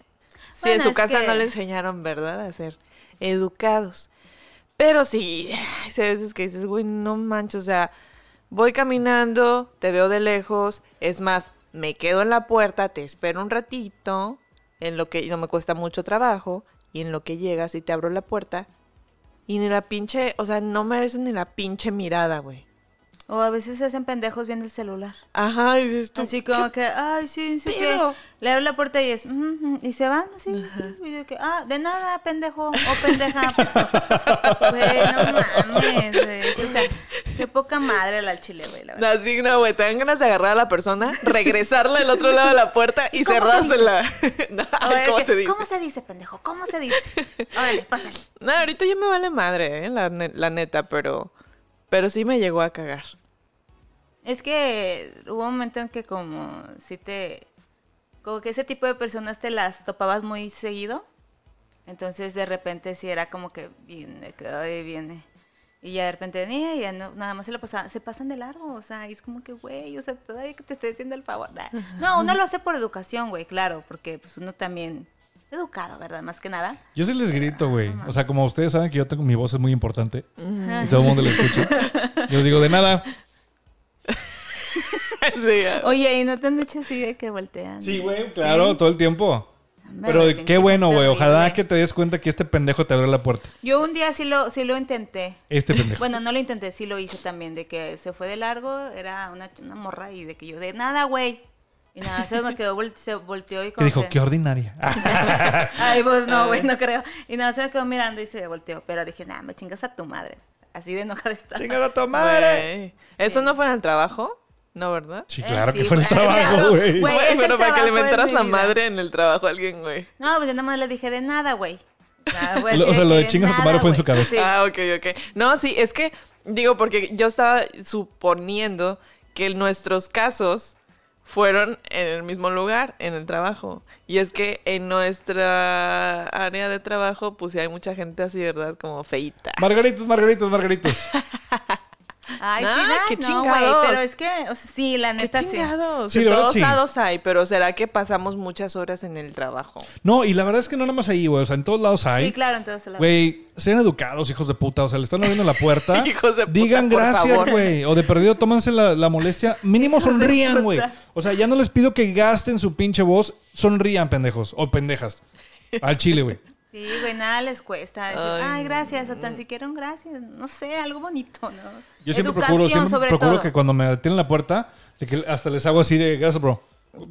Si en su casa que- no le enseñaron, ¿verdad? A ser educados. Pero sí, hay veces que dices, güey, no manches, o sea, voy caminando, te veo de lejos, es más, me quedo en la puerta, te espero un ratito, en lo que no me cuesta mucho trabajo, y en lo que llegas y te abro la puerta, y ni la pinche, o sea, no merecen ni la pinche mirada, güey. O a veces se hacen pendejos viendo el celular. Ajá, y dices tú, Así como ¿qué que, ay, sí, sí, que le abro la puerta y es, y se van así. Y de que, ah, de nada, pendejo, o pendeja. Pues, güey, no mames, güey. O sea, qué poca madre la chile, güey, la verdad. Así, no, güey, te dan ganas de agarrar a la persona, regresarla al otro lado de la puerta y ¿Cómo se cerrársela. No, Oye, ¿Cómo que, se dice? ¿Cómo se dice, pendejo? ¿Cómo se dice? Órale, pásale. No, ahorita ya me vale madre, ¿eh? la, la neta, pero, pero sí me llegó a cagar. Es que hubo un momento en que como si te... Como que ese tipo de personas te las topabas muy seguido. Entonces de repente sí era como que viene, que ay, viene. Y ya de repente, ni ya no, nada más se lo pasa, se pasan de largo, o sea, y es como que, güey, o sea, todavía que te estoy haciendo el favor. Nah. No, uno lo hace por educación, güey, claro, porque pues uno también educado, ¿verdad? Más que nada. Yo sí les grito, güey. O sea, como ustedes saben que yo tengo mi voz es muy importante Ajá. y todo el mundo la escucha. Yo digo, de nada. Sí. Oye, ¿y no te han dicho así de que voltean? Sí, güey, claro, todo el tiempo. Pero qué bueno, güey. Ojalá que te des cuenta que este pendejo te abrió la puerta. Yo un día sí lo, sí lo intenté. Este pendejo. Bueno, no lo intenté, sí lo hice también, de que se fue de largo, era una, una morra y de que yo, de nada, güey. Y nada, se me quedó, vol- se volteó y Que como dijo, que- qué ordinaria. Ay, pues no, güey, no creo. Y nada, se me quedó mirando y se volteó. Pero dije, nada, me chingas a tu madre. Así de enojada está. Chingada tu madre. ¿Eso no fue en el trabajo? No, ¿verdad? Sí, Eh, claro sí, que fue el claro, trabajo, claro. güey. El pero para que le mentaras la madre en el trabajo a alguien, güey. No, pues yo nada más le dije de nada, güey. O sea, güey, Lo- así o sea, lo de chingas a tu madre fue en su cabeza. Sí. Ah, ok, ok. No, sí, es que, digo, porque yo estaba suponiendo que nuestros casos fueron en el mismo lugar, en el trabajo. Y es que en nuestra área de trabajo, pues sí hay mucha gente así, ¿verdad? Como feita. Margaritos, margaritos, margaritos. Ay, Nah, sí, nah, qué no, chingados. pero es que, o sea, sí, la ¿Qué neta sí. chingados? Sí, en de verdad, todos sí. lados hay, pero ¿será que pasamos muchas horas en el trabajo? No, y la verdad es que no nada más ahí, güey. O sea, en todos lados hay. Sí, claro, entonces la... Güey, sean educados, hijos de puta. O sea, le están abriendo la puerta. Hijos de puta, Digan por gracias, güey. O de perdido, tómanse la, la molestia. Mínimo sonrían, güey. O sea, ya no les pido que gasten su pinche voz. Sonrían, pendejos. O pendejas. Al chile, güey. Sí, güey, nada les cuesta. decir, Ay, Ay, gracias, o tan siquiera un gracias. No sé, algo bonito, ¿no? Yo siempre Educación, procuro, siempre sobre procuro todo. que cuando me atienden la puerta, de que hasta les hago así de gracias, bro.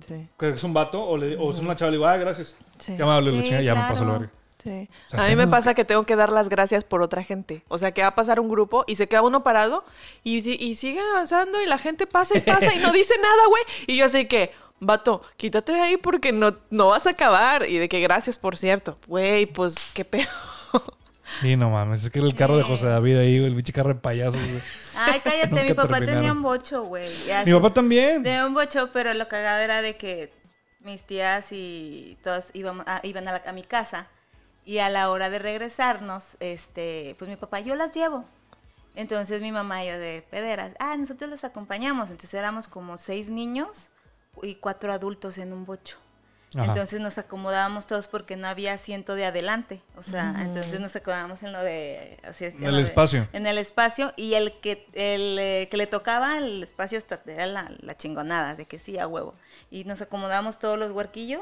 Sí, Que es un vato o, le- o es una chava, le digo, ah, gracias. Sí. Qué amable, la Sí, chinga, ya me paso la verga. sí. O sea, a mí me pasa que tengo que dar las gracias por otra gente. O sea, que va a pasar un grupo y se queda uno parado y, y sigue avanzando y la gente pasa y pasa y no dice nada, güey. Y yo así que, vato, quítate de ahí porque no, no vas a acabar. Y de que gracias, por cierto. Güey, pues, qué pedo. Sí, no mames. Es que era el carro de José David ahí, güey, el pinche carro de payasos, güey. Ay, cállate, mi papá terminaron. tenía un bocho, güey. Mi papá también. Tenía un bocho, pero lo cagado era de que mis tías y todas íbamos a- iban a, la- a mi casa y a la hora de regresarnos, este, pues mi papá, yo las llevo. Entonces mi mamá y yo de pederas, ah, nosotros los acompañamos. Entonces éramos como seis niños y cuatro adultos en un bocho. Ajá. Entonces nos acomodábamos todos porque no había asiento de adelante. O sea, entonces nos acomodábamos en lo de... Así es, En en el de- espacio. en el espacio y el que el eh, que le tocaba el espacio hasta era la, la chingonada de que sí a huevo y nos acomodamos todos los huerquillos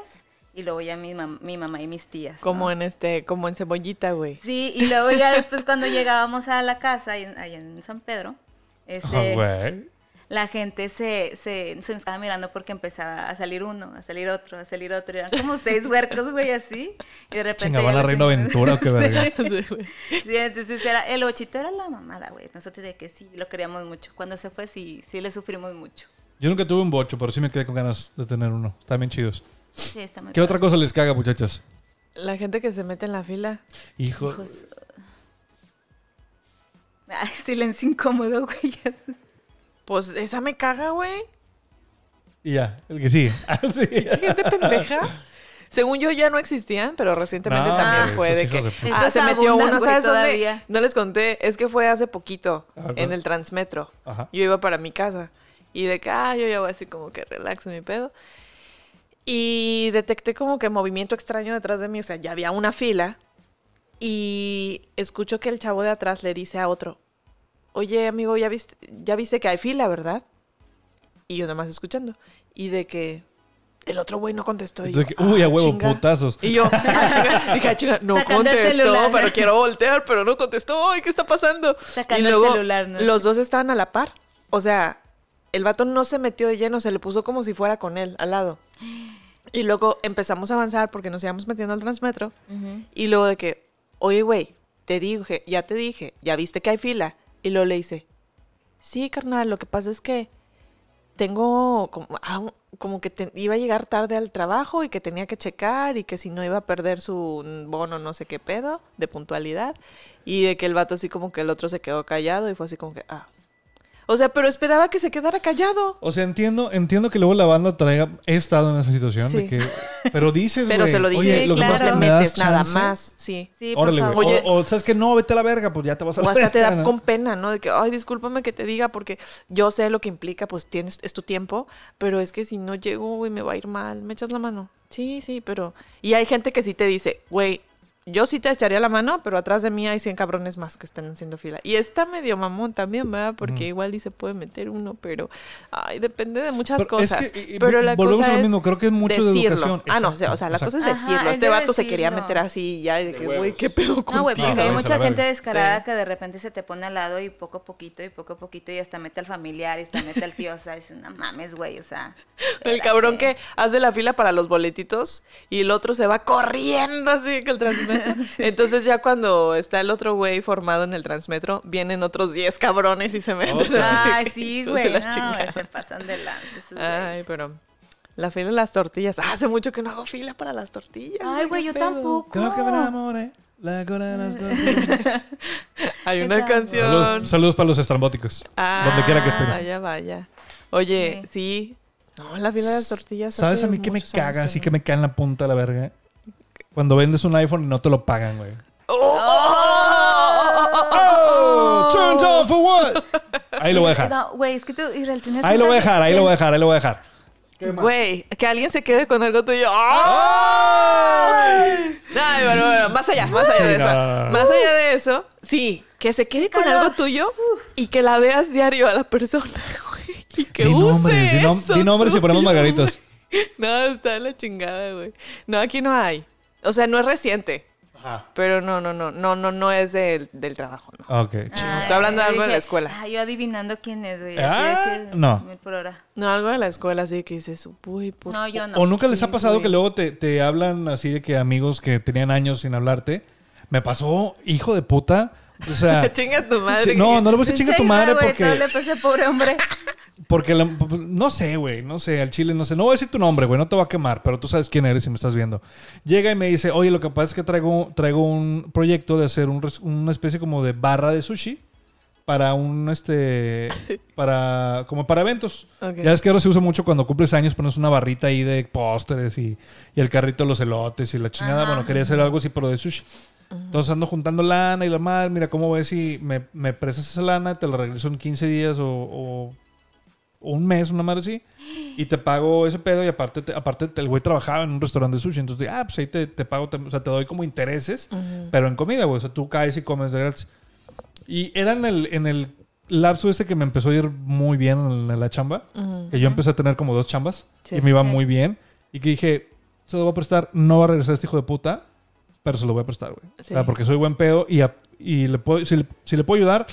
y luego ya mi, mam- mi mamá y mis tías ¿no? Como en este, como en cebollita, güey. sí y luego ya después cuando llegábamos a la casa ahí en, ahí en San Pedro este Ah, güey. La gente se, se, se nos estaba mirando porque empezaba a salir uno, a salir otro, a salir otro. Eran como seis huercos, güey, así. Y de repente. Chinga, ya ¿van a Reino Aventura o qué verga? Sí, entonces era, el ochito era la mamada, güey. Nosotros de que sí, lo queríamos mucho. Cuando se fue, sí, sí le sufrimos mucho. Yo nunca tuve un bocho, pero sí me quedé con ganas de tener uno. Están bien chidos. Sí, está muy ¿Qué padre. otra cosa les caga, muchachas? La gente que se mete en la fila. Hijo. Hijos. Ay, silencio incómodo, güey. Pues esa me caga, güey. Y ya, el que sigue. Ah, sí. Gente pendeja. Según yo ya no existían, pero recientemente No, también fue de que de ah, se metió uno, ¿sabes dónde? No les conté, es que fue hace poquito A ver, en el Transmetro. Ajá. Yo iba para mi casa y de que, ah, yo ya voy así como que relax en mi pedo. Y detecté como que movimiento extraño detrás de mí, o sea, ya había una fila y escucho que el chavo de atrás le dice a otro, oye amigo, ya viste, ya viste que hay fila, ¿verdad? Y yo nada más escuchando. Y de que el otro güey no contestó. Y yo, Entonces, que, uy, a "Ah, huevo, chinga". putazos. Y yo, ah, chinga, dije, ah, chinga, no Sacando el contestó, celular. pero quiero voltear, pero no contestó. Ay, ¿qué está pasando? Sacando y el luego celular, ¿no? los dos estaban a la par. o sea, el vato no se metió de lleno, se le puso como si fuera con él, al lado. Y luego empezamos a avanzar porque nos íbamos metiendo al transmetro. Y luego de que, oye, güey, te dije, ya te dije, ya viste que hay fila. Y luego le dice, sí, carnal, lo que pasa es que tengo como, ah, como que te- iba a llegar tarde al trabajo y que tenía que checar y que si no iba a perder su bono no sé qué pedo de puntualidad. Y de que el vato así como que el otro se quedó callado y fue así como que, ah. O sea, pero esperaba que se quedara callado. O sea, entiendo, entiendo que luego la banda traiga. He estado en esa situación de que. Pero dices, Pero se lo dice, Oye, Sí, lo que claro. que me das nada más, sí. Sí, por Órale, favor. Oye. O, o, sabes que no, vete a la verga, pues ya te vas a O hasta te da ¿no? con pena, ¿no? De que, ay, discúlpame que te diga porque yo sé lo que implica, pues tienes, es tu tiempo, pero es que si no llego, güey, me va a ir mal. ¿Me echas la mano? Sí, sí, pero... Y hay gente que sí te dice, güey, yo sí te echaría la mano, pero atrás de mí hay 100 cabrones más que están haciendo fila. Y está medio mamón también, ¿verdad? Porque igual y se puede meter uno, pero... Ay, depende de muchas Pero es cosas. que, pero la volvemos cosa a lo es mismo, creo que es mucho de decirlo. educación. Ah, no, o sea, o sea, la cosa es decirlo. Ajá, este de vato se quería meter así y ya, y de De que, güey, ¿qué pedo contigo? No, güey, porque hay mucha gente descarada Sí. que de repente se te pone al lado y poco a poquito y poco a poquito y hasta mete al familiar y hasta mete al tío, o sea, dices, no mames, güey, o sea. El cabrón que hace la fila para los boletitos y el otro se va corriendo así que el. Entonces ya cuando está el otro güey formado en el transmetro, vienen otros 10 cabrones y se meten. Ay, sí, güey, la no, se pasan de lanza esos Ay, pero la fila de las tortillas. Ah, Hace mucho que no hago fila para las tortillas. Ay, güey, yo pedo. tampoco. Creo que me enamoré. La cola de las tortillas. Hay una canción. Saludos, saludos para los estrambóticos. Ah, donde quiera que estén. Vaya, vaya. Oye, sí. No, la fila de las tortillas. ¿Sabes a mí que me caga? Así que me cae en la punta de la verga. Cuando vendes un iPhone y no te lo pagan, güey. Oh, turn down for what? Ahí lo voy a dejar. No, güey, es que tú, Israel, tienes Ahí lo voy a dejar, ahí lo voy a dejar, ahí lo voy a dejar. Güey, que alguien se quede con algo tuyo. ¡Ay! Ay, bueno, bueno, más allá, más allá Sí, de eso. no, no, no. Más allá de eso, sí, que se quede con algo tuyo y que la veas diario a la persona, güey. Y que Di use nombres, di, nom- eso, di nombres y ponemos margaritas. No, está de la chingada, güey. No, aquí no hay. O sea, no es reciente. Pero no, no, no, no, no, no es del, del trabajo, no. Ok. Ah, Estoy hablando de algo de la escuela. Ah, yo adivinando quién es, güey. Ah, que no. por hora. No, algo de la escuela así que dices, uy, por... No, yo no. ¿O nunca les ha pasado güey. que luego te, te hablan así de que amigos que tenían años sin hablarte? Me pasó, hijo de puta. O sea, Chinga tu madre. no, no le voy a decir chinga tu madre güey, porque... todo le ese pobre hombre. Porque la- no sé, güey, no sé, al chile no sé. No voy a decir tu nombre, güey, no te voy a quemar, pero tú sabes quién eres si me estás viendo. Llega y me dice, oye, lo que pasa es que traigo, traigo un proyecto de hacer un una especie como de barra de sushi para un, este, para, como para eventos. Ya es que ahora se usa mucho cuando cumples años, pones una barrita ahí de pósteres y, y el carrito de los elotes y la chingada. Ajá. Bueno, quería hacer algo así, pero de sushi. Entonces ando juntando lana y la madre, mira, ¿cómo ves si me, me prestas esa lana, te la regreso en 15 días o, o- o un mes, una madre así, y te pago ese pedo y aparte, te- aparte el güey trabajaba en un restaurante de sushi, entonces, ah, pues ahí te, te pago, te- o sea, te doy como intereses, pero en comida, güey, o sea, tú caes y comes de gratis. Y era en el, en el lapso este que me empezó a ir muy bien en la chamba, que yo empecé a tener como dos chambas Sí. y me iba Sí. muy bien, y que dije, se lo voy a prestar, no va a regresar este hijo de puta, pero se lo voy a prestar, güey. Sí. O sea, porque soy buen pedo y, a- y le puedo, si le puedo ayudar,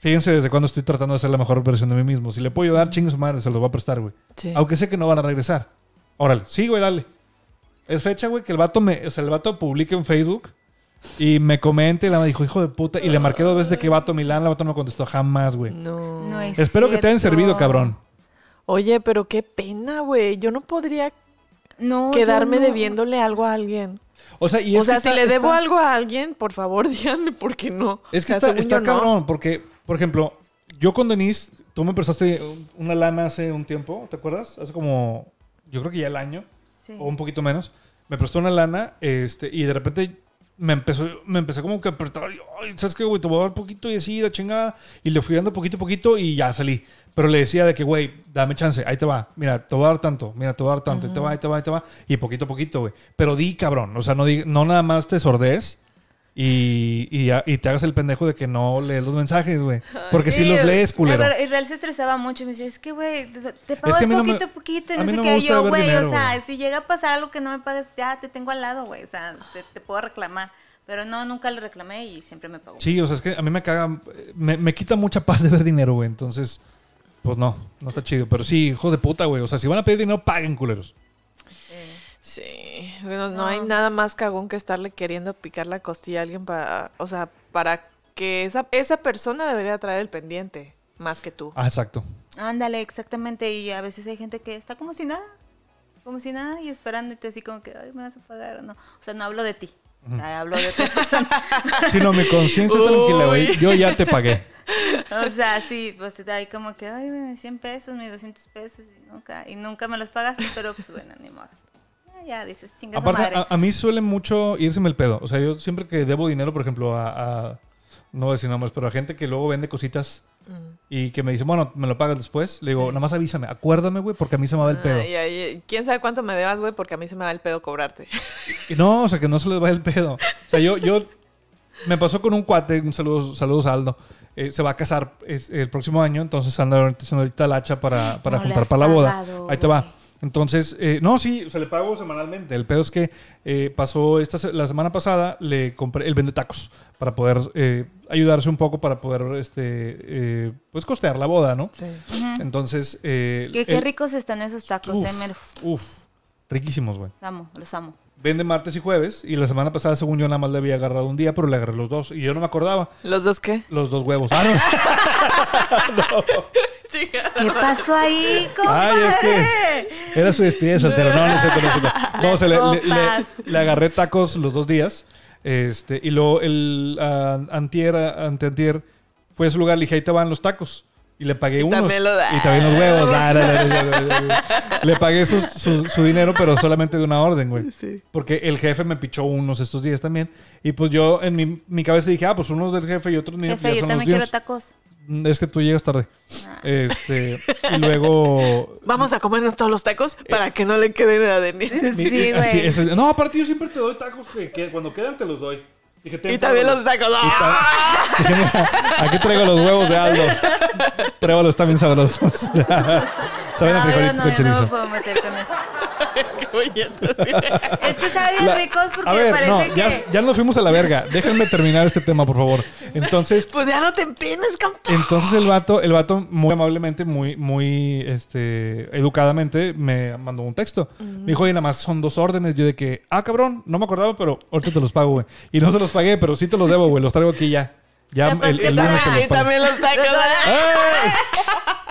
fíjense desde cuándo estoy tratando de ser la mejor versión de mí mismo. Si le puedo ayudar, chingue su madre, se lo voy a prestar, güey. Sí. Aunque sé que no van a regresar. Órale, sí, güey, dale. Es fecha, güey, que el vato me, o sea, el vato publique en Facebook y me comente y la me dijo, hijo de puta, y le marqué dos veces de que vato Milán, la vato no me contestó jamás, güey. No. No es Espero que te hayan servido, cabrón. Oye, pero qué pena, güey. Yo no podría No, quedarme no. debiéndole algo a alguien. O sea, y es o sea, que si está- le debo está- algo a alguien, por favor, díganme por qué no. Es que O sea, está, está no. cabrón, porque, por ejemplo, yo con Denise, tú me prestaste una lana hace un tiempo, ¿te acuerdas? Hace como, yo creo que ya el año, Sí. o un poquito menos. Me prestó una lana, este, y de repente me empezó, me empecé como que a apretar, y, "Ay, ¿sabes qué, güey? Te voy a dar poquito y así, la chingada. Y le fui dando poquito a poquito y ya salí. Pero le decía de que, güey, dame chance, ahí te va. Mira, te voy a dar tanto, mira, te voy a dar tanto, y te va, y te va, y te va. Y poquito a poquito, güey. Pero di, cabrón, o sea, no, di- no nada más te sordes. Y, y, te hagas el pendejo de que no lees los mensajes, güey. Porque si Sí, los lees, culero. ver, Israel se estresaba mucho y me decía, es que, güey, te- pago que a mí no me- poquito a poquito y no sé no qué. Yo, güey, o sea, si llega a pasar algo que no me pagas, ya te tengo al lado, güey. O sea, te, te puedo reclamar. Pero no, nunca le reclamé y siempre me pagó. Sí, o sea, es que a mí me caga, me, me quita mucha paz de ver dinero, güey. Entonces, pues no, no está chido. Pero sí, hijos de puta, güey. O sea, si van a pedir dinero, paguen culeros. Sí, bueno, no, No. hay nada más cagón que estarle queriendo picar la costilla a alguien para, o sea, para que esa, esa persona debería traer el pendiente, más que tú. Ah, exacto. Ándale, exactamente. Y a veces hay gente que está como si nada. Como si nada y esperando y tú así como que, ay, me vas a pagar o no. O sea, no hablo de ti. O sea, hablo de otra persona. Si no, mi conciencia tranquila, güey. Yo ya te pagué. o sea, sí, pues hay como que, ay, güey, mis 100 pesos, mis 200 pesos y nunca, y nunca me los pagaste, pero pues bueno, ni modo. Ya, ya dices, chinga su Aparte, madre. a, a mí suele mucho irseme el pedo. O sea, yo siempre que debo dinero, por ejemplo, a, a- no voy a decir nombres, pero a gente que luego vende cositas Mm. y que me dice, bueno, me lo pagas después, le digo, nada más avísame, acuérdame, güey, porque a mí se me va el pedo. Ay, ay, ¿Quién sabe cuánto me debas, güey? Porque a mí se me va el pedo cobrarte. Y no, o sea, que no se les vaya el pedo. O sea, yo, yo me pasó con un cuate, un saludo, saludos a Aldo. eh, se va a casar es- el próximo año, entonces anda ahorita haciendo ahorita la hacha para, para No juntar para la boda. Ahí te va. Entonces, eh, no, sí, se le pago semanalmente. El pedo es que eh, pasó esta, se- la semana pasada, le compré, él vende tacos para poder eh, ayudarse un poco para poder, este, eh, pues costear la boda, ¿no? Sí. Entonces, eh, Qué, ricos están esos tacos, Uf, eh, me- uf, riquísimos, güey. los amo, los amo. Vende martes y jueves. Y la semana pasada, según yo, nada más le había agarrado un día, pero le agarré los dos. Y yo no me acordaba. ¿Los dos qué? Los dos huevos. Ah, no. ¿Qué pasó ahí, compadre? Ay, es que era su despedida de soltero. No, no cierto, no cierto. No, o sea, le, le- le- Copas. le agarré tacos los dos días. Este, y luego el ah, antier, anteantier, fue a su lugar, le dije, ahí te van los tacos. Y le pagué Y unos. también lo da. Y también los huevos. Ah. Le pagué su, su dinero, pero solamente de una orden, güey. Sí. Porque el jefe me pichó unos estos días también. Y pues yo en mi, mi cabeza dije, ah, pues unos del jefe y otros míos. Jefe, ya yo son los también quiero míos. tacos. Es que tú llegas tarde. Ah. Este, y luego. Vamos a comernos todos los tacos para que no le queden a Denise. mi- Sí, así, no, aparte yo siempre te doy tacos que, que cuando quedan te los doy. Y también los tacos. ¡Ah! ta- Dije, mira, aquí traigo los huevos de Aldo. Pruébalos, están bien sabrosos. Saben a No, yo frijolitos no, con no chorizo. me puedo meter con eso. Es que saben bien ricos porque a ver, parece no, que... ya, ya nos fuimos a la verga. Déjenme terminar este tema, por favor. Entonces, Pues ya no te empines, campo. Entonces el vato, el vato muy amablemente, muy, muy este, educadamente me mandó un texto. Me dijo, oye, nada más son dos órdenes. Yo de que, ah, cabrón, no me acordaba, pero ahorita te los pago, güey. Y no se los pagué, pero sí te los debo, güey. Los traigo aquí ya. Ya Capaz el, el lunes te los Y pago. también los tacos.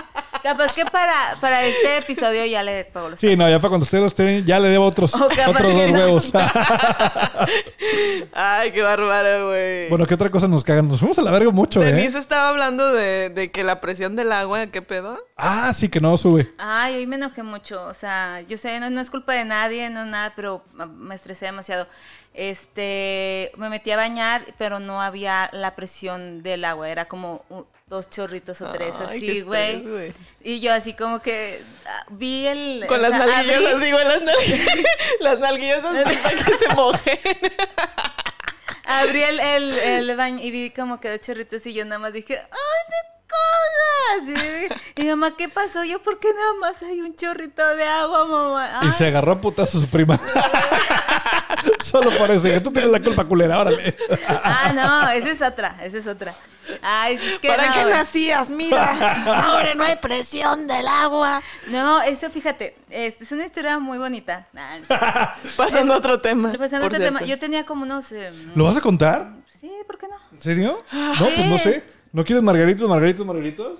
Capaz que para, para este episodio ya le pago los Sí, no, ya para cuando ustedes los tienen, ya le debo otros, O capaz otros dos no. huevos. Ay, qué bárbaro, güey. bueno, ¿qué otra cosa nos cagan? Nos fuimos a la verga mucho, ¿eh? Denise estaba hablando de, de que la presión del agua, ¿qué pedo? Ah, sí, que no sube. Ay, hoy me enojé mucho. O sea, yo sé, no, no es culpa de nadie, no nada, pero me estresé demasiado. Este, me metí a bañar, pero no había la presión del agua. Era como dos chorritos o tres, Ay, así, güey. Y yo así como que ah, vi el... Con las sea, nalguillas abrí- así, güey, las nalguillas, las nalguillas así para que se mojen. Abrí el, el, el baño y vi como que dos chorritos y yo nada más dije, ¡ay, me cagas! Y, mi mamá, ¿qué pasó? Yo, ¿por qué nada más hay un chorrito de agua, mamá? Y se agarró a putazo su prima. Solo por eso. Dije, tú tienes la culpa, culera, órale. Ah, no, esa es otra, esa es otra. Ay, es que ¿Para no, qué güey. nacías? Mira, ahora no hay presión del agua. No, eso fíjate, este, es una historia muy bonita. Ah, Pasando a otro tema. Pasando a otro tema, yo tenía como unos... eh, ¿Lo vas a contar? Sí, ¿por qué no? ¿En serio? No, pues no sé. ¿No quieres margaritos, margaritos, margaritos?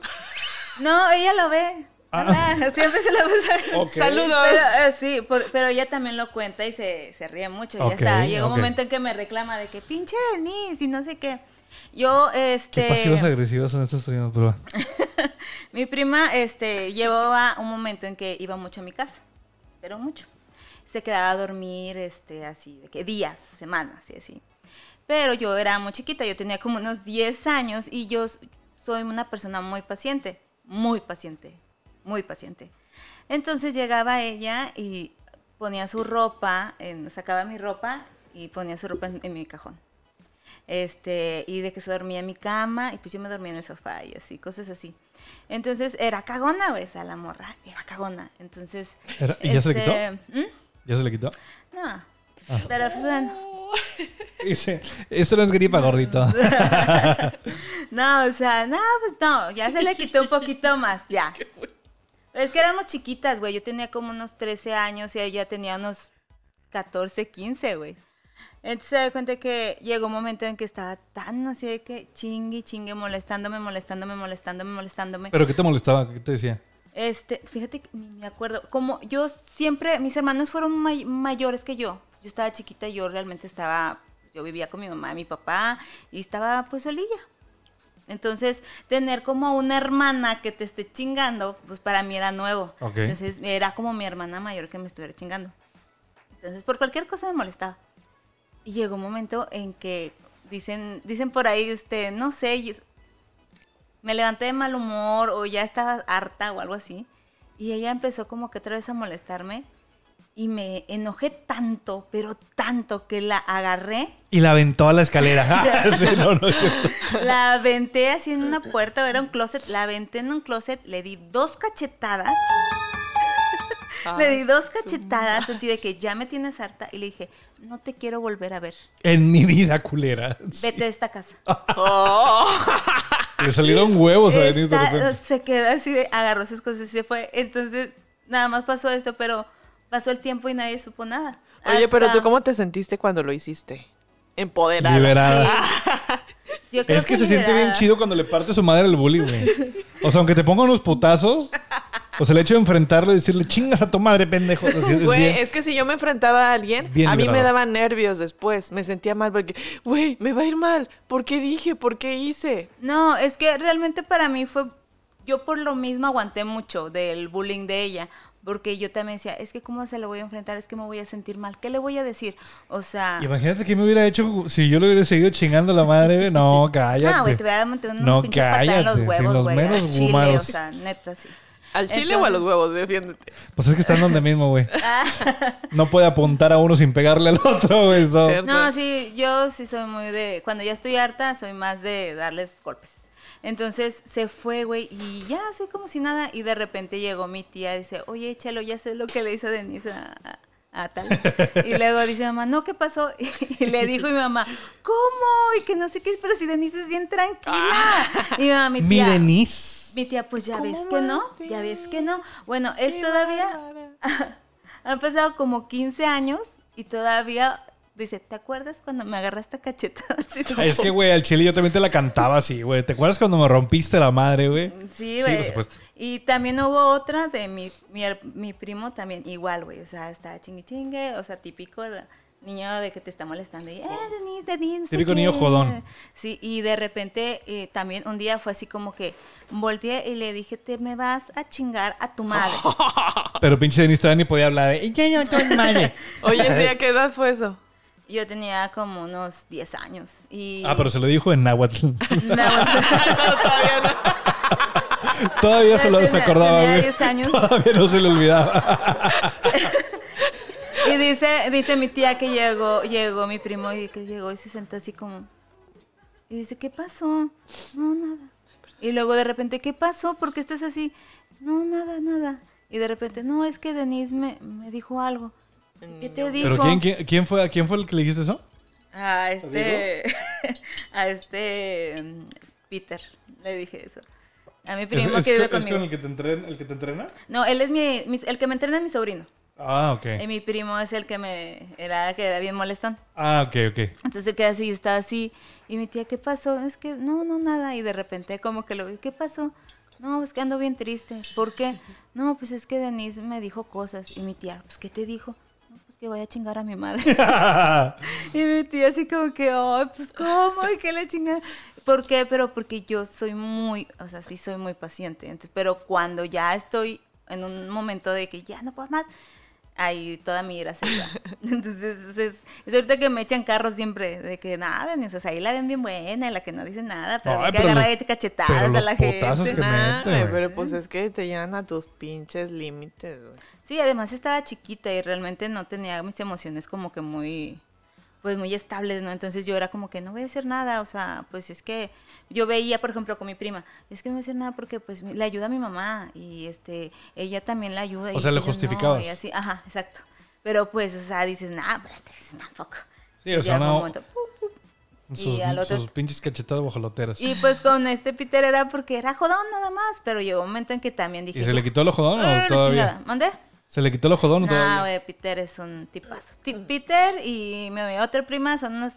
No, ella lo ve. Ah. Ah, siempre se lo ve. Ok. Saludos. Pero, eh, sí, por- pero ella también lo cuenta y se, se ríe mucho. Ok, ya está. Llega un momento en que me reclama de que pinche Denise y no sé qué. Yo, este. Qué pasivas agresivas son estas primas, pero... Mi prima, este, llevaba un momento en que iba mucho a mi casa, pero mucho. Se quedaba a dormir, este, así, de que días, semanas y así. Pero yo era muy chiquita, yo tenía como unos 10 años y yo soy una persona muy paciente, muy paciente, muy paciente. Entonces llegaba ella y ponía su ropa, en- sacaba mi ropa y ponía su ropa en, en mi cajón. Este, y de que se dormía en mi cama, y pues yo me dormía en el sofá y así, cosas así. Entonces era cagona, güey, o sea, la morra era cagona. Entonces. Era- ¿y ya se le este, ¿Mm? ¿Ya se le quitó? No. Ah. Pero pues bueno. Dice, esto no es gripa, gordito. No, o sea, no, pues no, ya se le quitó un poquito más, ya. Es que éramos chiquitas, güey. Yo tenía como unos 13 años y ella tenía unos 14, 15, güey. Entonces se da cuenta que llegó un momento en que estaba tan así de que chingue, chingue, molestándome, molestándome, molestándome, molestándome. ¿Pero qué te molestaba? ¿Qué te decía? Este, fíjate que ni me acuerdo. Como yo siempre, mis hermanos fueron may- mayores que yo. Yo estaba chiquita y yo realmente estaba, yo vivía con mi mamá y mi papá y estaba pues solilla. Entonces, tener como una hermana que te esté chingando, pues para mí era nuevo. Ok. Entonces, era como mi hermana mayor que me estuviera chingando. Entonces, por cualquier cosa me molestaba. Y llegó un momento en que dicen, dicen por ahí, este, no sé, me levanté de mal humor o ya estaba harta o algo así. Y ella empezó como que otra vez a molestarme. Y me enojé tanto, pero tanto que la agarré, Y la aventó a la escalera. Sí, no, no, es cierto. la aventé así en una puerta, era un closet, la aventé en un closet, le di dos cachetadas, le di dos cachetadas así de que ya me tienes harta y le dije, no te quiero volver a ver, En mi vida, culera. Sí. vete de esta casa. Oh. Le salieron huevos a repente. se quedó así de, agarró sus cosas y se fue. Entonces, nada más pasó eso, pero pasó el tiempo y nadie supo nada. Oye, pero Hasta- tú cómo te sentiste cuando lo hiciste? Empoderada. Liberada. Yo creo Es que se siente bien liberada. chido cuando le parte su madre el bully, güey. O sea, aunque te pongan unos putazos, o sea, el hecho de enfrentarlo y decirle, chingas a tu madre, pendejo. o sea, es Güey, bien- es que si yo me enfrentaba a alguien, Bien a mí me daban nervios después. Me sentía mal porque, güey, me va a ir mal. ¿Por qué dije? ¿Por qué hice? No, es que realmente para mí fue. Yo por lo mismo aguanté mucho del bullying de ella. Porque yo también decía, es que cómo se lo voy a enfrentar, es que me voy a sentir mal. ¿Qué le voy a decir? O sea. Imagínate qué me hubiera hecho si yo le hubiera seguido chingando a la madre. güey. No, cállate. No, güey, te hubiera metido una No, pinche patada en los huevos, los güey. menos al chile, humanos. o sea, neta, sí. ¿Al chile o a los huevos? Defiéndete. Pues es que están donde mismo, güey. No puede apuntar a uno sin pegarle al otro, güey. so-. No, sí, yo sí soy muy de. Cuando ya estoy harta, soy más de darles golpes. Entonces se fue, güey, y ya, soy como si nada. Y de repente llegó mi tía y dice: Oye, Chelo, ya sé lo que le hizo Denise a, a- a tal. Y luego dice mamá: No, ¿qué pasó? Y le dijo mi mamá: ¿Cómo? Y que no sé qué, pero si Denise es bien tranquila. Y mi mamá, mi Mi tía. Denise. Mi tía, pues ya ¿Cómo ves que no, así? ya ves que no. Bueno, es Qué todavía. Han pasado como 15 años y todavía dice, ¿te acuerdas cuando me agarraste cachetadas? Sí, Es que, güey, al chile yo también te la cantaba así, güey. ¿Te acuerdas cuando me rompiste la madre, güey? Sí, Sí, güey. por supuesto. Y también hubo otra de mi, mi, mi primo también, igual, güey. O sea, está chingue chingue, o sea, típico niño de que te está molestando. Y, eh, Denise, Denise. Típico niño qué". jodón. Sí, y de repente eh, también un día fue así como que volteé y le dije, te me vas a chingar a tu madre. Pero pinche Denise todavía ni podía hablar. ¿eh? Ya, no, tu madre. Oye, ¿sí, ¿a qué edad fue eso? Yo tenía como unos 10 años. Y... Ah, pero se lo dijo en náhuatl. No, Todavía no. Todavía se lo desacordaba, tenía güey. 10 años. Todavía no se le olvidaba. Y dice, dice mi tía que llegó, llegó mi primo y que llegó y se sentó así como. Y dice, ¿qué pasó? No, nada. Y luego de repente, ¿qué pasó? ¿Por qué estás así? No, nada, nada. Y de repente, no, es que Denise me, me dijo algo. ¿Qué te dijo? ¿Pero quién, quién, quién fue, a quién fue el que le dijiste eso? A este. A este. mm, Peter. Le dije eso. A mi primo ¿Es, es que vive con- es conmigo. con el que te entrena? ¿El que te entrena? No, él es mi, mi- El que me entrena es mi sobrino. Ah, ok. Y mi primo es el que me. Era que era bien molestón. Ah, ok, ok. Entonces se queda así, está así. Y mi tía, ¿qué pasó? Es que no, no, nada. Y de repente como que lo vi, ¿qué pasó? No, es que ando bien triste. ¿Por qué? No, pues es que Denise me dijo cosas. Y mi tía, pues ¿qué te dijo? Que vaya a chingar a mi madre. y mi tía así como que, ay, pues ¿cómo? ¿Y qué le chinga? ¿Por qué? Pero porque yo soy muy, o sea, sí soy muy paciente. Entonces, pero cuando ya estoy en un momento de que ya no puedo más, ahí toda mi ira se va. Entonces, es, es ahorita que me echan carros siempre, de que nada, ni- o sea, ahí la ven bien buena, la que no dice nada, pero Ay, hay que pero agarrar los- cachetadas pero a la gente. que Nah, mete, güey, güey. pero pues es que te llevan a tus pinches límites. Sí, además estaba chiquita y realmente no tenía mis emociones como que muy, pues muy estables, ¿no? Entonces yo era como que no voy a hacer nada, o sea, pues es que yo veía, por ejemplo, con mi prima, es que no voy a hacer nada porque pues le ayuda a mi mamá y este, ella también la ayuda. O y sea, le pues yo no, justificabas. y así, ajá, exacto. Pero pues, o sea, dices, nah, espérate, tampoco. Sí, o sea, no- momento. Sus, Y al otro- sus pinches cachetadas bajoloteras. Y pues con este Peter era porque era jodón nada más, pero llegó un momento en que también dije... ¿Y se le quitó el ojodón "Ah, o la todavía? chingada". ¿Mandé? ¿Se le quitó el ojodón o No, todavía? güey, Peter es un tipazo. Ti- Peter y mi otra prima son unas...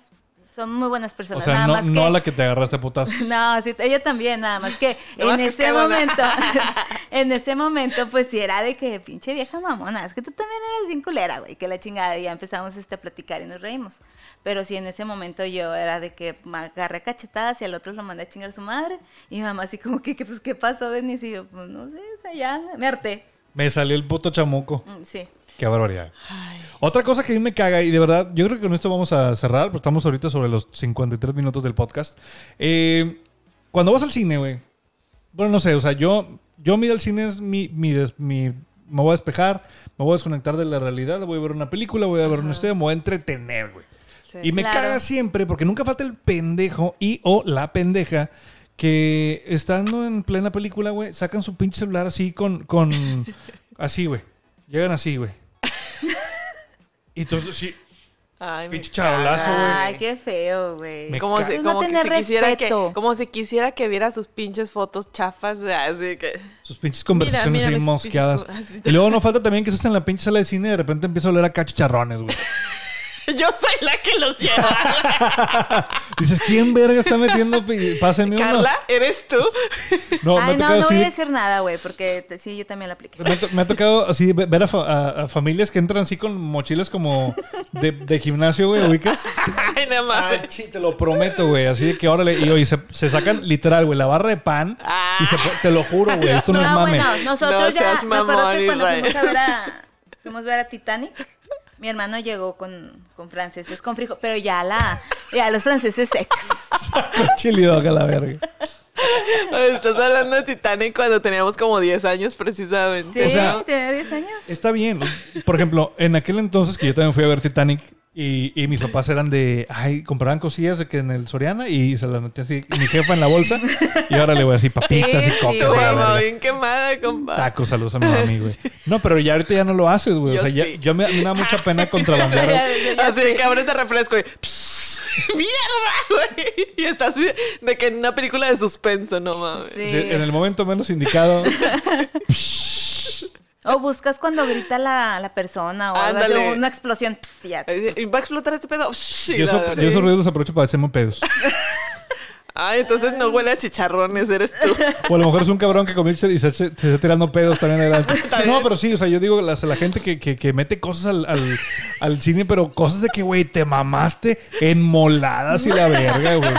Son muy buenas O personas. sea, nada no, más no que- a la que te agarraste a putazos. No, sí, ella también, nada más que No en ese momento, en ese momento, pues sí era de que pinche vieja mamona, es que tú también eres bien culera, güey, que la chingada, y ya empezamos este, a platicar y nos reímos. Pero sí, en ese momento yo era de que me agarré cachetadas y al otro lo mandé a chingar a su madre, y mi mamá así como que, que, pues, ¿qué pasó, Denis? Y yo, pues, no sé, o sea, ya me harté. Me salió el puto chamuco. Mm, Sí. Qué barbaridad. Ay. Otra cosa que a mí me caga, y de verdad, yo creo que con esto vamos a cerrar, porque estamos ahorita sobre los 53 minutos del podcast. Eh, cuando vas al cine, güey. Bueno, no sé, o sea, yo, yo mi ir al cine es mi, mi, des- mi- Me voy a despejar, me voy a desconectar de la realidad, voy a ver una película, voy a ver una historia, me voy a entretener, güey. Sí. Y me Claro. caga siempre, porque nunca falta el pendejo y o la pendeja que estando en plena película, güey, sacan su pinche celular así con, con así, güey. Llegan así, güey. Y entonces, sí, Ay, Pinche charolazo, güey. Ay, qué feo, güey. Me Como, ca- si, no como que quisiera que, como si quisiera que viera sus pinches fotos chafas, así que... sus pinches conversaciones Mira, mira ahí mis mosqueadas. pinches. Y luego no falta también que estés en la pinche sala de cine y de repente empieza a oler a cachicharrones, güey. Yo soy la que los lleva. Dices, ¿quién verga está metiendo? Pásenme uno. Carla, ¿eres tú? No, me ha Ay, no, tocado no así. voy a decir nada, güey, porque te- sí, yo también la apliqué. Me ha, to- me ha tocado así ve- ver a, fa- a- a familias que entran así con mochilas como de, de gimnasio, güey, ubicas. Ay, no mames. chi, te lo prometo, güey. Así de que órale. Y oye, se, se sacan literal, güey, la barra de pan. Y se, po- te lo juro, güey. Esto no, es mame. bueno, nosotros No ya, seas me acuerdo mamón, que cuando fuimos a ver a, fuimos a ver a Titanic, mi hermano llegó con, con franceses, con frijol, pero ya la, ya los franceses hechos. Con chili dog a la verga. Estás hablando de Titanic cuando teníamos como 10 años precisamente. Sí, O sea- tenía 10 años. Está bien. Por ejemplo, en aquel entonces que yo también fui a ver Titanic y, y mis papás eran de, ay, compraban cosillas de que en el Soriana y se las metía así mi jefa en la bolsa y ahora le voy así papitas Sí, y sí, cocas. La mamá bien quemada, compa. Tacos, saludos a mi mami, güey. No, pero ya ahorita ya no lo haces, güey. O Yo sea, ya, sí. yo me, da mucha pena contrabandear. Así que abres el refresco y... "Psst, ¡Mierda, güey! Y estás de que en una película de suspenso, no mames. Sí. Sí, En el momento menos indicado. O buscas cuando grita la, la persona o una explosión. pss, ya. Y va a explotar este pedo. Shh, y Yo, esos ruidos los aprovecho para hacerme pedos. Ay, entonces no huele a chicharrones, eres tú. O a lo mejor es un cabrón que comió y se, se- se está tirando pedos también adelante. No, pero sí, o sea, yo digo, la, la gente que, que- que mete cosas al, al- al cine, pero cosas de que, güey, te mamaste en moladas y la verga, güey.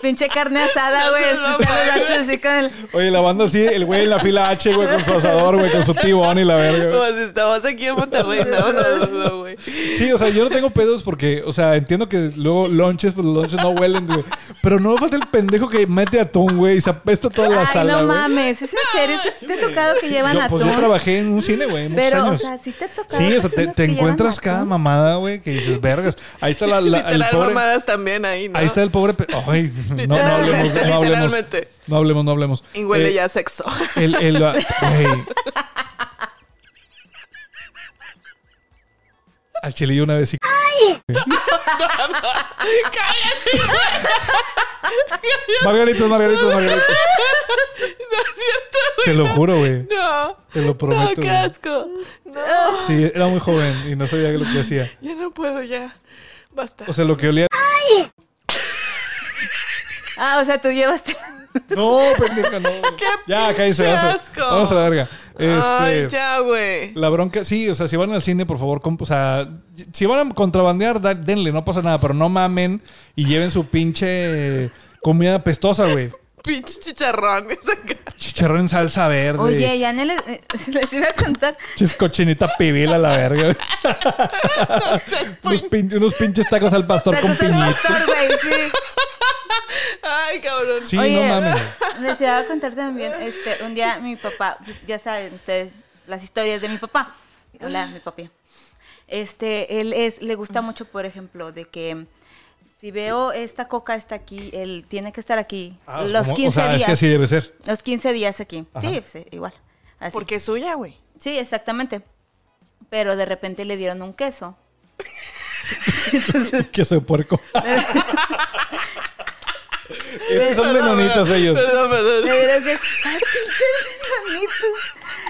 Pinche carne asada, güey. El H así con el... Oye, la banda así, el güey en la fila H, güey, con su asador, güey, con su tibón y la verga. Como güey. si estabas aquí en Monterrey. No, no, no, no, güey. Sí, o sea, yo no tengo pedos porque, o sea, entiendo que luego lonches, pues los lonches no huelen, güey. Pero no falta el pendejo que mete atún, güey, y se apesta toda la Ay, sala, no güey. mames. ¿Es en serio? ¿Te ha tocado que llevan Yo, atún? pues yo trabajé en un cine, güey, muchos Pero, o años. sea, sí te ha tocado. Sí, o sea, te, encuentras atún? cada mamada, güey, que dices, vergas. Ahí está la, la- el pobre. mamadas también ahí, ¿no? Ahí está el pobre. pe- Ay, no, no hablemos, no hablemos. Literalmente. No hablemos, no hablemos. Y huele Eh, ya a sexo. El, el, güey. Al chilillo una vez sí. ¡Cállate! Margaritas, margaritas, margaritas. No es cierto, güey. Te lo juro, güey. No. Te lo No, prometo. qué güey. asco. No. Sí, era muy joven y no sabía lo que hacía. Ya no puedo, ya. Basta. O sea, lo que olía. Ah, o sea, tú llevaste... No, pendeja, no. ¡Qué Ya, cállese, asco! Vamos a la verga. Este. Ay, ya, güey. La bronca, sí, o sea, si van al cine, por favor, o sea, si van a contrabandear, denle, no pasa nada, pero no mamen y lleven su pinche comida pestosa, güey. Pinches chicharrones acá. Chicharrón en salsa verde. Oye, ya no les, eh, les iba a contar. Chis cochinita pibil a la verga. unos, pin- unos pinches tacos al pastor con Tacos piñita. sí. Ay, cabrón. Sí, Oye, no mames. Les iba a contar también, este, un día mi papá, pues, ya saben ustedes las historias de mi papá. Hola, mi papi. Este, él es, le gusta mucho, por ejemplo, de que si veo esta coca está aquí, él tiene que estar aquí Ah, los como- 15 o sea, días. es que así debe ser. Los 15 días aquí. Ajá. Sí, pues, igual. Así. Porque es suya, güey. Sí, exactamente. Pero de repente le dieron un queso. Queso de puerco. es que son menonitos ellos. Perdón, perdón. Me dieron que.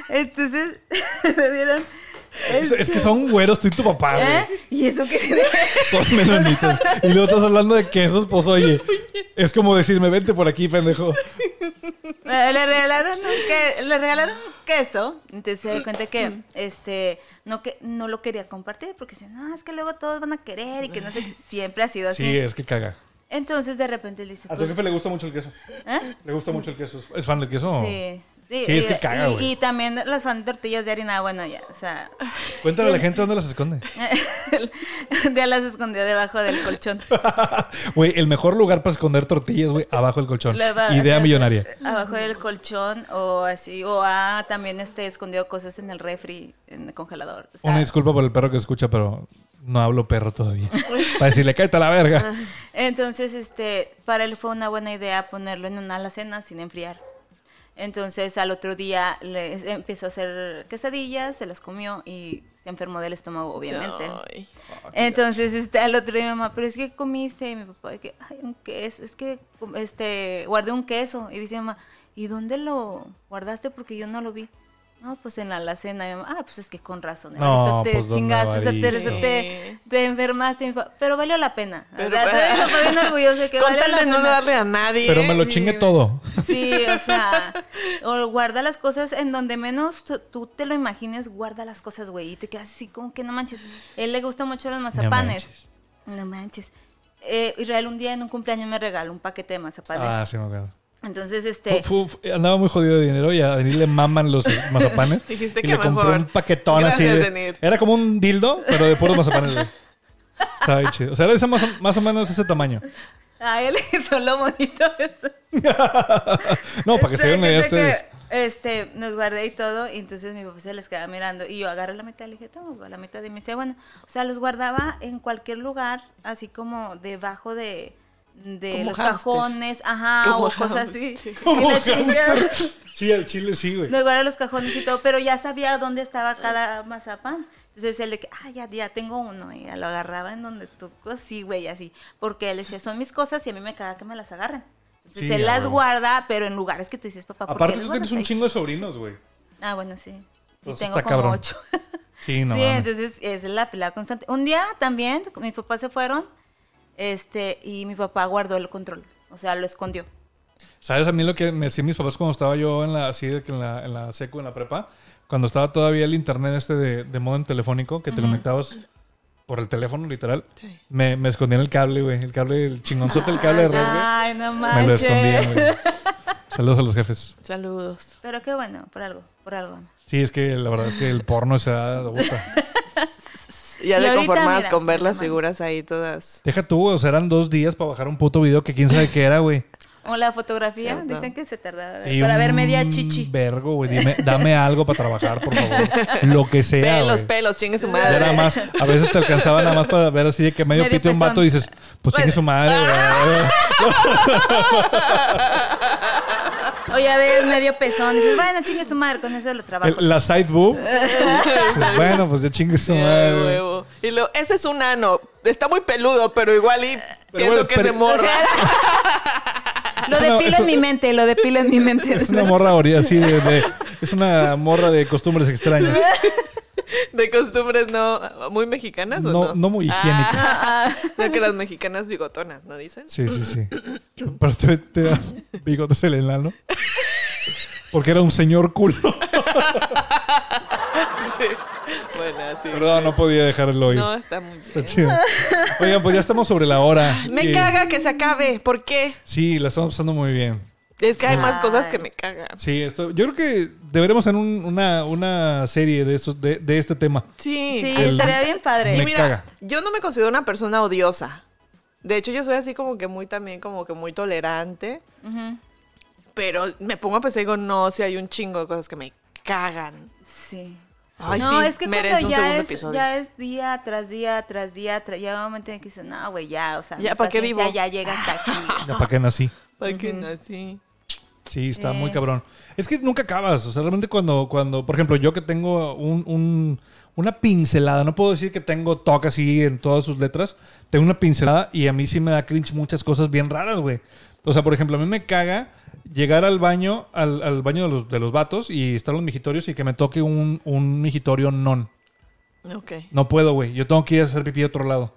Entonces, me dieron. Es, es que son güeros, tú y tu papá, güey. ¿Eh? ¿Y eso qué tiene? Son menonitos. Y luego estás hablando de quesos, pues oye. Es como decirme, vente por aquí, pendejo. Eh, le regalaron un que, le regalaron un queso entonces se dio cuenta que este no que no lo quería compartir porque dice no es que luego todos van a querer y que no sé qué". siempre ha sido así Sí, es que caga. entonces de repente le dice A tu pues, jefe le gusta mucho el queso. ¿eh? Le gusta mucho el queso. ¿Es- ¿Es fan del queso? sí sí, Sí, es y- que caga, y, güey. y también las fan tortillas de harina bueno ya o sea Cuéntale a la gente dónde las esconde. día las escondió debajo del colchón Güey, el mejor lugar para esconder tortillas, güey, abajo del colchón. Idea o sea, millonaria. abajo del colchón o así o ha también este escondido cosas en el refri en el congelador o sea, Una disculpa por el perro que escucha, pero no hablo perro todavía. Para decirle, cállate a la verga. Entonces, este, para él fue una buena idea ponerlo en una alacena sin enfriar. Entonces, al otro día le empezó a hacer quesadillas, se las comió y se enfermó del estómago, obviamente. Ay. Entonces, este, al otro día mi mamá, pero es que comiste, y mi papá, que, ay, un queso, es que, este, guardé un queso. Y dice mamá, ¿y dónde lo guardaste? Porque yo no lo vi. No, pues en la alacena. Y mi mamá, ah, pues es que con razón. No, Esto te pues, ¿dónde chingaste, te, te, te, te enfermaste. Pero valió la pena. O Pero- sea, todavía mi papá bien orgulloso de que valió la no darle a nadie. Pero me lo sí, chingue todo. Sí, o sea, o guarda las cosas en donde menos tú- te lo imagines, guarda las cosas, güey, y te quedas así como que no manches. él le gusta mucho los mazapanes. manches. No manches. Eh, Israel un día en un cumpleaños me regaló un paquete de mazapanes. Ah, sí, me acuerdo. Entonces, este, andaba muy jodido de dinero y a Denil le maman los mazapanes. Dijiste y que le compré mejor. un paquetón así. De- era como un dildo, pero de puros mazapanes. Estaba bien chido. O sea, era ese más, o- más o menos ese tamaño. a él le hizo lo bonito eso. No, para que se den una idea Este, que, ustedes. Este, nos guardé y todo, y entonces mi papá se les quedaba mirando, y yo agarré la mitad, le dije, toma, la mitad, y me decía, bueno, o sea, los guardaba en cualquier lugar, así como debajo de, de Como los cajones, ajá, Como o cosas así. Y Como. Sí, al chile sí, güey. Guardé en los cajones y todo, pero ya sabía dónde estaba cada mazapán. Entonces él de que, ah, ya, ya tengo uno, y ya lo agarraba en donde tocó, así, güey, así. Porque él decía, son mis cosas y a mí me caga que me las agarren. Entonces Sí, él las guarda, pero en lugares que tú dices, papá, ¿por qué Aparte, las tú tienes un ahí?" chingo de sobrinos, güey. Ah, bueno, sí. Y Pues tengo está como cabrón. ocho. Sí, no sí, mames. entonces es la pelea constante. Un día también, mis papás se fueron, este, y mi papá guardó el control. O sea, lo escondió. ¿Sabes a mí lo que me decían mis papás cuando estaba yo en la, así de que en la, en la secu, en la prepa? Cuando estaba todavía el internet este de, de modo en telefónico, que te conectabas por el teléfono, literal. Sí. Me, me escondían el cable, güey. El cable, el chingonzote, el cable de red, güey. Ay, no manches. Me lo escondían, güey. Saludos a los jefes. Saludos. Pero qué bueno, por algo, por algo. Sí, es que la verdad es que el porno se da de. Ya Y te ahorita, conformabas mira, con ver las mamá. figuras ahí todas. Deja tú, güey. O sea, eran dos días para bajar un puto video que quién sabe qué era, güey. O la fotografía, Cierto. dicen que se tardaba Sí, para ver media chichi. Vergo, güey. Dime, dame algo para trabajar, por favor. Lo que sea. pelos, güey. pelos, chingue su Ya madre. nada más, a veces te alcanzaba nada más para ver así de que medio, Medio pito un vato y dices, pues chingue su madre, güey. O ya ves medio pezón, dices, bueno, chingue su madre, con eso lo trabajo. El- La side boob. Dices, bueno, pues ya chingue su madre. huevo. Y lo, ese es un ano. Está muy peludo, pero igual y pienso bueno, que pero- se morra. Lo Es una- depilo es en mi mente, lo depilo en mi mente. Es una morra así de, de- Es una morra de costumbres extrañas. De costumbres no muy mexicanas o No, no. no muy higiénicas. Ah, no que las mexicanas bigotonas, ¿no dicen? Sí, sí, sí. Pero te, te da bigotes el enano. Porque era un señor culo. Sí. Bueno, sí. Perdón, no podía dejarlo ir. No, está muy Está bien. chido. Oigan, pues ya estamos sobre la hora. Me Que- caga que se acabe. ¿Por qué? Sí, la estamos pasando muy bien. Es que hay más cosas que me cagan. Sí, esto, yo creo que deberemos hacer un- una, una serie de, esos, de, de este tema. Sí. Sí, El- estaría bien padre. Y Me mira, caga. yo no me considero una persona odiosa. De hecho, yo soy así como que muy también, como que muy tolerante. Pero me pongo a pensar y digo, no, si hay un chingo de cosas que me cagan. Sí. Ay, no, sí, es que merece cuando un ya segundo es, episodio. ya es día tras día tras día, tras, ya un momento en que dices, no, güey, ya, o sea, Ya, mi ¿pa' qué vivo? Ya llega hasta aquí. Ya para qué nací. ¿Para qué nací? Sí, está muy cabrón. Es que nunca acabas. O sea, realmente cuando, cuando por ejemplo, yo que tengo un, un- una pincelada, no puedo decir que tengo toque así en todas sus letras, tengo una pincelada y a mí sí me da cringe muchas cosas bien raras, güey. O sea, por ejemplo, a mí me caga llegar al baño, al, al baño de los, de los vatos y estar en los mijitorios y que me toque un, un mijitorio non. Ok, No puedo, güey. Yo tengo que ir a hacer pipí a otro lado.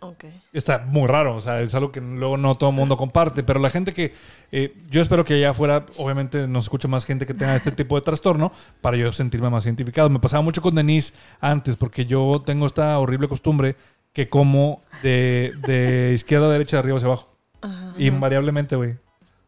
Ok. Está muy raro, o sea, es algo que luego no todo el mundo comparte, pero la gente que, eh, yo espero que allá afuera, obviamente nos escuche más gente que tenga este tipo de trastorno para yo sentirme más identificado. Me pasaba mucho con Denise antes, porque yo tengo esta horrible costumbre que como de, de izquierda a derecha, de arriba hacia abajo. Ajá. Invariablemente, güey.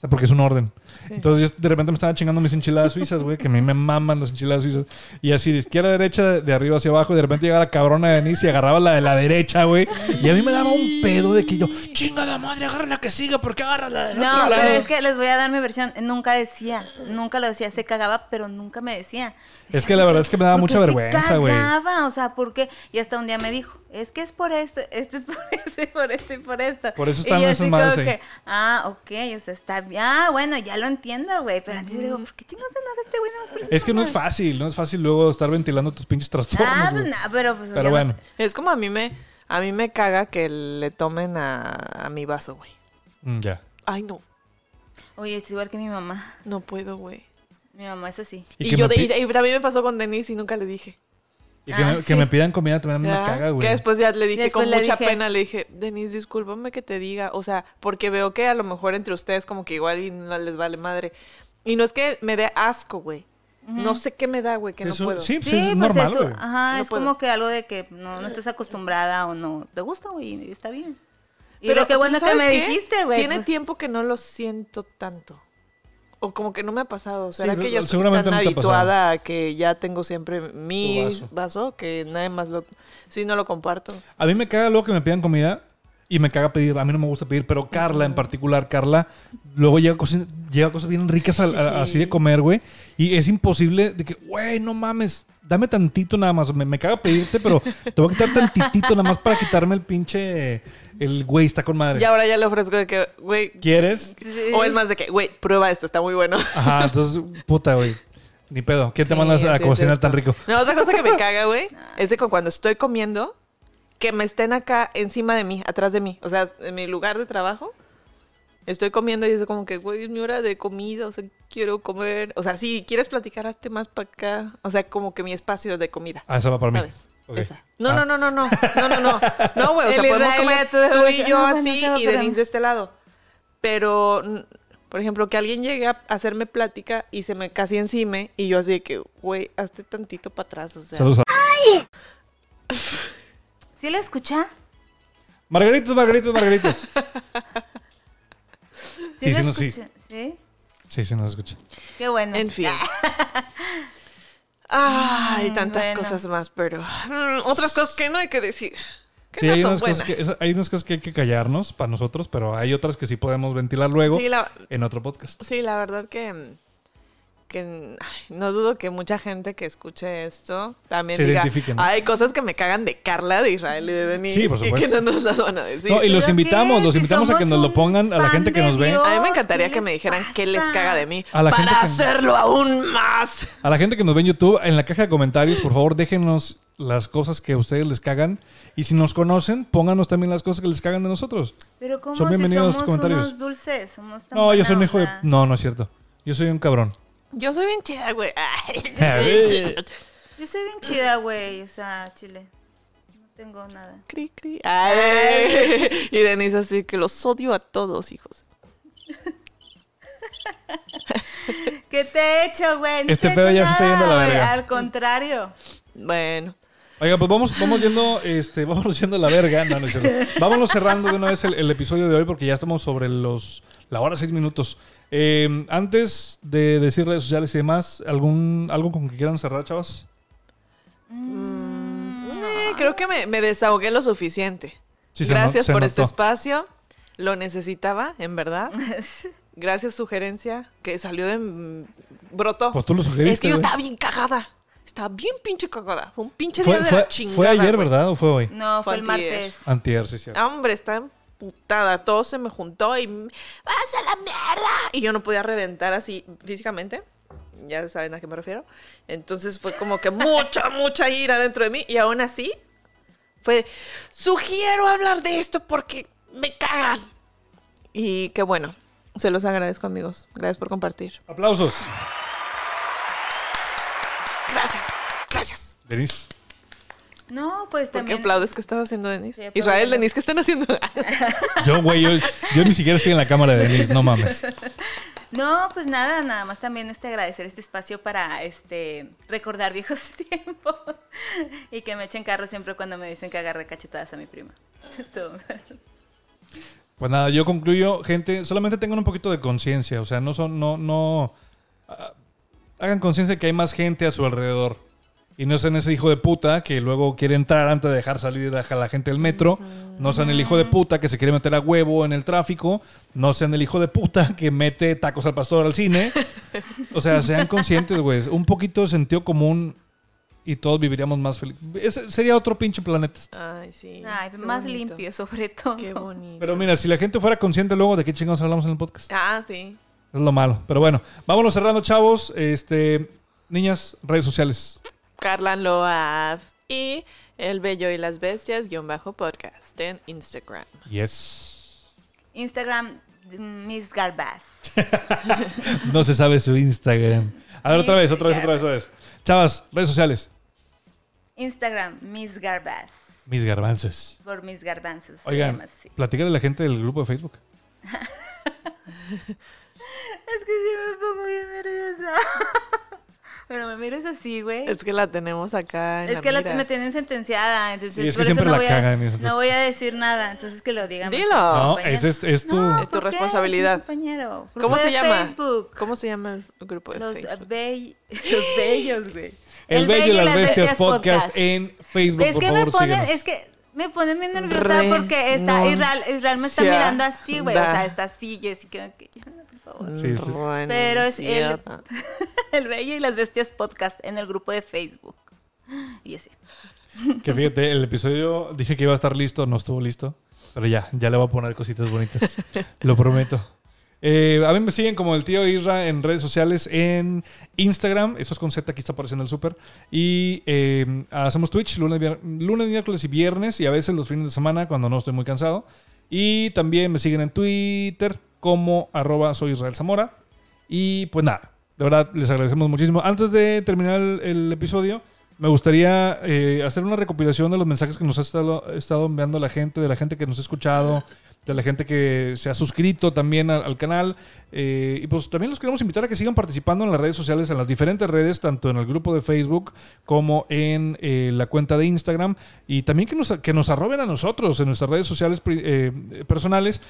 O sea, porque es un orden. Sí. Entonces yo de repente me estaba chingando mis enchiladas suizas, güey, que a mí me maman las enchiladas suizas. Y así de izquierda a derecha, de, de arriba hacia abajo, y de repente llegaba la cabrona de Denise y agarraba la de la derecha, güey. Y a mí me daba un pedo de que yo, chinga la madre, agarra la que siga, porque agarra la del No, otro pero lado?" es que les voy a dar mi versión. Nunca decía, nunca lo decía. Se cagaba, pero nunca me decía. Es que la verdad es que me daba ¿Por mucha se vergüenza, güey. cagaba? O sea, ¿por qué? Y hasta un día me dijo, es que es por esto, este es por esto, y por esto y por esto. Por eso están así madres ahí. que, ah, ok, o sea, está bien. Ah, bueno, ya lo entiendo, güey. Pero antes digo, ¿por qué chingados se enoja este güey? Nada más por Es que no es fácil, no es fácil luego estar ventilando tus pinches trastornos, Ah, pues no, pero pues. Pero no- bueno, Es como a mí me, a mí me caga que le tomen a, a mi vaso, güey. mm, ya. Ay, no, Oye, es igual que mi mamá. no puedo, güey. Mi mamá es así. Y, Y, yo de- y, y también me pasó con Denise y nunca le dije. Y que Ah, me- que me pidan comida también me caga, güey. Que después ya le dije con le mucha dije- pena, le dije, Denise, discúlpame que te diga, o sea, porque veo que a lo mejor entre ustedes como que igual y no les vale madre. Y no es que me dé asco, güey. No sé qué me da, güey, que no puedo. Sí, pues Sí, es pues normal, eso, ajá, No es puedo. como que algo de que no, no estás acostumbrada o no te gusta, güey, y está bien. Y Pero lo que bueno pero que me dijiste, güey. Tiene pues, tiempo que no lo siento tanto. O como que no me ha pasado. Sea, Sí, ¿será que yo estoy seguramente tan no habituada a que ya tengo siempre mi vaso. vaso. que nadie más lo... Sí, no lo comparto. A mí me caga luego que me pidan comida y me caga pedir. A mí no me gusta pedir, pero Carla en particular, Carla, luego llega cosas, llega cosas bien ricas a- así de comer, güey. Y es imposible de que, güey, no mames, dame tantito nada más. Me, me caga pedirte, pero te voy a quitar tantitito nada más para quitarme el pinche. El güey está con madre. Y ahora ya le ofrezco de que, güey... ¿Quieres? sí. O es más de que, güey, prueba esto, está muy bueno. Ajá, entonces, puta, güey. Ni pedo. ¿Quién te Sí, mandas a cocinar tan rico? No, otra cosa que me caga, güey, es de que cuando estoy comiendo, que me estén acá encima de mí, atrás de mí. O sea, en mi lugar de trabajo, estoy comiendo y es como que, güey, es mi hora de comida, o sea, quiero comer. O sea, si quieres platicar, hazte más para acá. O sea, como que mi espacio de comida. Ah, esa va para mí. ¿Sabes? Ok. Esa. No, Ah. no, no, no, no. No, no, no. No, güey. O sea, El podemos comer tú y yo no, así no, y pero- Denise de este lado. Pero, por ejemplo, que alguien llegue a hacerme plática y se me casi encima y yo así de que, güey, hazte tantito para atrás. O sea, Saludos a... ¿Sí lo escucha? Margaritos, margaritos, margaritos. Sí, sí, no, sí. escucha? ¿Sí? Sí, sí, nos escucha. Qué bueno. en fin. Ay, Mm, tantas bueno. cosas más, pero mm, otras cosas que no hay que decir. Que Sí, no hay son unas, cosas que, hay unas cosas que hay que callarnos para nosotros, pero hay otras que sí podemos ventilar luego Sí, la, en otro podcast. Sí, la verdad que, que ay, no dudo que mucha gente que escuche esto también Se diga, hay cosas que me cagan de Carla, de Israel y de Denise Sí, por y que no nos las van a decir. No, y los ¿Pero invitamos, qué? los Si invitamos a que nos lo pongan a la gente que nos ve. Dios. a mí me ¿qué encantaría que me dijeran qué les caga de mí A la para gente que- hacerlo aún más. A la gente que nos ve en YouTube, en la caja de comentarios, por favor, déjenos las cosas que a ustedes les cagan. Y si nos conocen, pónganos también las cosas que les cagan de nosotros. Pero como Son bienvenidos si los comentarios. unos dulces, somos tan No, yo soy un hijo de... No, no es cierto. Yo soy un cabrón. Yo soy bien chida, güey. Ay. A ver. Yo soy bien chida, güey, o sea, chile. No tengo nada. Cri, cri. Ay. Y Denise así que los odio a todos, hijos. ¿Qué te he hecho, güey? No Este he pedo ya se está yendo a la verga. Al contrario. Bueno. Oiga, pues vamos, vamos yendo, este, vamos yendo a la verga. No, no es cierto. Vámonos cerrando de una vez el, el episodio de hoy porque ya estamos sobre los la hora seis minutos. Eh, antes de decir redes sociales y demás, ¿algún, ¿algo con que quieran cerrar, chavas? Eh, creo que me, me desahogué lo suficiente. Sí, Gracias se por este espacio. Lo necesitaba, en verdad. Gracias, sugerencia, que salió de... mm, brotó. Pues tú lo sugeriste, Es que yo estaba bien cagada. Estaba bien pinche cagada. Fue un pinche Fue, día de fue- la chingada. fue ayer. ¿verdad? ¿O fue hoy? No, fue Fue el antier. martes. Antier, sí, cierto. Ah, Hombre, está putada. Todo se me juntó y. ¡Vas a la mierda! Y yo no podía reventar así físicamente. Ya saben a qué me refiero. Entonces fue como que mucha, mucha ira dentro de mí. Y aún así, fue. Sugiero hablar de esto porque me cagan. Y qué bueno. Se los agradezco, amigos. Gracias por compartir. Aplausos. Gracias. Gracias. Denise. No, pues ¿Por qué también. aplaudes que estás haciendo, Denise? Sí. Israel, Denise, ¿qué están haciendo? Yo, güey, yo, yo ni siquiera estoy en la cámara de Denise, no mames. No, pues nada, nada más también este agradecer este espacio para este recordar viejos tiempos y que me echen carro siempre cuando me dicen que agarré cachetadas a mi prima. Pues nada, yo concluyo, gente, solamente tengan un poquito de conciencia, o sea, no son, no, no, ah, hagan conciencia de que hay más gente a su alrededor. Y no sean ese hijo de puta que luego quiere entrar antes de dejar salir a la gente del metro. No sean el hijo de puta que se quiere meter a huevo en el tráfico. No sean el hijo de puta que mete tacos al pastor al cine. O sea, sean conscientes, güey. Un poquito de sentido común y todos viviríamos más felices. Sería otro pinche planeta. este. Ay, sí. Ay, más bonito. limpio sobre todo. Qué bonito. Pero mira, si la gente fuera consciente luego de qué chingados hablamos en el podcast. Ah, sí. Es lo malo. Pero bueno, vámonos cerrando, chavos. Este, niñas, redes sociales. Carla Loaf y El Bello y las Bestias, guion bajo podcast en Instagram. Yes. Instagram, Miss Garbaz. No se sabe su Instagram. A ver, otra vez, otra vez, otra vez, otra vez. Chavas, redes sociales. Instagram, Miss Garbaz. Mis garbanzos. Por mis garbanzos. se Oigan, llama así. platícale a la gente del grupo de Facebook. Es que sí me pongo bien nerviosa. Pero me miras así, güey. Es que la tenemos acá en Es la que la- me tienen sentenciada, entonces Sí, es que por eso siempre no la voy a- cagan, entonces- No voy a decir nada, entonces que lo digan. Dilo. No, es, es, es tu... No, Es tu ¿por qué? responsabilidad. Es compañero. ¿Cómo se llama? Facebook. ¿Cómo se llama el grupo de Los, Facebook? los bellos, güey. El, Bello y las Bestias podcast en Facebook, Es por que favor, me ponen, es que me ponen bien nerviosa porque está Israel, Israel me está mirando así, güey. O sea, está así, Jessica. que- Por favor. Sí, sí. Pero es el. el Bello y las Bestias podcast en el grupo de Facebook. Y así. Que fíjate, el episodio dije que iba a estar listo, no estuvo listo. Pero ya, ya le voy a poner cositas bonitas. Lo prometo. Eh, a mí me siguen como el tío Isra en redes sociales, en Instagram. Eso es con Z, aquí está apareciendo el súper. Y eh, hacemos Twitch lunes, lunes, miércoles y viernes. Y a veces los fines de semana cuando no estoy muy cansado. Y también me siguen en Twitter como arroba soy Israel Zamora. Y pues nada, de verdad les agradecemos muchísimo. Antes de terminar el, episodio, me gustaría eh, hacer una recopilación de los mensajes que nos ha estado, enviando la gente, de la gente que nos ha escuchado, de la gente que se ha suscrito también al, al canal. Eh, y pues también los queremos invitar a que sigan participando en las redes sociales, en las diferentes redes, tanto en el grupo de Facebook como en eh, la cuenta de Instagram. Y también que nos, que nos arroben a nosotros en nuestras redes sociales eh, personales.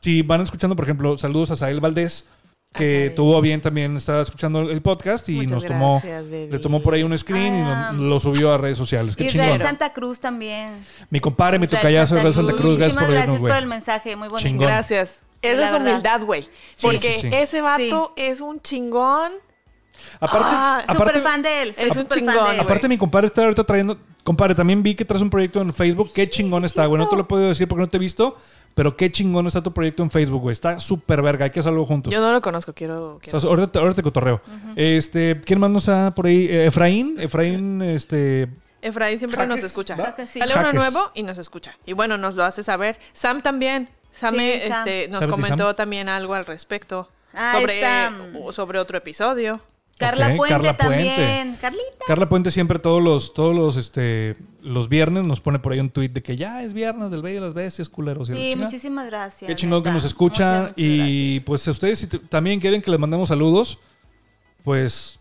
Si van escuchando, por ejemplo, saludos a Sael Valdés, que tuvo bien también estar escuchando el podcast y Muchas nos tomó, gracias, le tomó por ahí un screen y Ah. nos- lo subió a redes sociales. Qué Israel chingón. Santa Cruz también. Mi compadre, mi tocayazo, Israel Santa Cruz, gracias por gracias por el mensaje, muy bonito. Chingón. Gracias. Esa La es humildad, güey. Porque sí, sí. ese vato es un chingón. Aparte, Ah, aparte, Súper fan de él. Es un chingón. aparte mi compadre está ahorita trayendo... Compadre, también vi que traes un proyecto en Facebook. Qué chingón está, güey. No te lo he podido decir porque no te he visto, pero qué chingón está tu proyecto en Facebook, güey. Está súper verga. Hay que hacerlo juntos. Yo no lo conozco, quiero. O quiero- sea, ahorita, te- ahorita te cotorreo. Este, ¿quién más nos está por ahí? Eh, Efraín, Efraín, este... Efraín siempre nos Jaques, escucha. Jaques, sí. Sale uno nuevo y nos escucha. Y bueno, nos lo hace saber. Sam también. Sam, Sí, Sam. este, nos Sam. comentó también algo al respecto. Ah, sobre, sobre otro episodio. Carla Puente Carla Puente. también. Carlita. Carla Puente siempre todos los, todos los, este, los viernes nos pone por ahí un tweet de que ya es viernes del Bello y las Bestias, culeros. y Sí, muchísimas gracias. Qué chingón que nos escuchan. Muchas, muchas y pues si ustedes si también quieren que les mandemos saludos, pues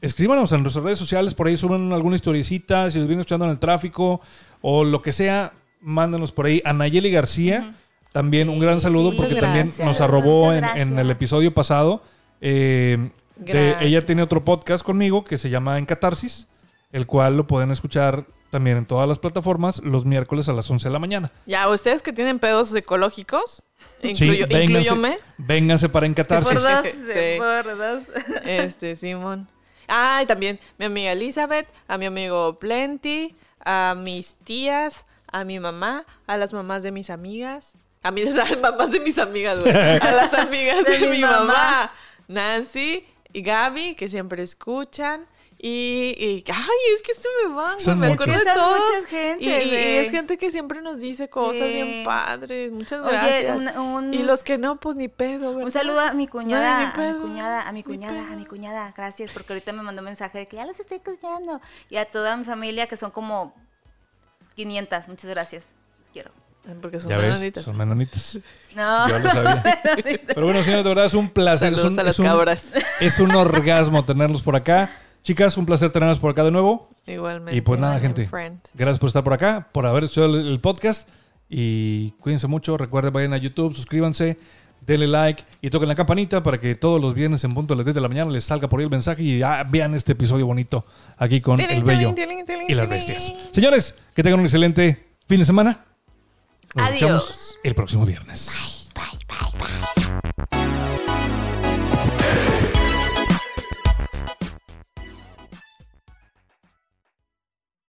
escríbanos en nuestras redes sociales. Por ahí suben alguna historicita. Si los vienen escuchando en el tráfico o lo que sea, mándanos por ahí. A Nayeli García, también un gran saludo Sí, porque también nos arrobó en, el episodio pasado. Eh, de- ella tiene otro podcast conmigo que se llama En Catarsis, el cual lo pueden escuchar también en todas las plataformas los miércoles a las 11 de la mañana. Ya, ustedes que tienen pedos ecológicos, Sí, incluyo, vénganse- incluyóme. Vénganse para En Catarsis. Sí. dos. Este, Simón. Ah, y también mi amiga Elizabeth, a mi amigo Plenty, a mis tías, a mi mamá, a las mamás de mis amigas, A mí, las mamás de mis amigas, güey. A las amigas de, De mi mi mamá. mamá. Nancy y Gaby, que siempre escuchan. Y, y- ay, es que se me van, Son güey, me acuerdo de todos. mucha gente, y, es gente que siempre nos dice cosas Sí. bien padres. Muchas Oye, gracias. un- un- y los que no, pues ni pedo, ¿verdad? Un saludo a mi No, cuñada, a mi cuñada, a mi cuñada, a mi cuñada. Gracias, porque ahorita me mandó un mensaje de que ya los estoy escuchando. Y a toda mi familia, que son como 500. Muchas gracias. Los quiero. Porque son Ya ves, menonitas. son menonitas. No. Yo lo sabía. Pero bueno, señores, de verdad es un placer. Es un, a las es un- cabras. es un orgasmo tenerlos por acá. Chicas, un placer tenerlos por acá de nuevo. Igualmente. Y pues nada, gente. Gracias por estar por acá, por haber escuchado el, el podcast. Y cuídense mucho. Recuerden, vayan a YouTube, suscríbanse, denle like y toquen la campanita para que todos los viernes en punto de las 10 de la mañana les salga por ahí el mensaje y ah, vean este episodio bonito aquí con el bello y las bestias. Señores, que tengan un excelente fin de semana. Nos Adiós. el próximo viernes. Bye, bye, bye, bye.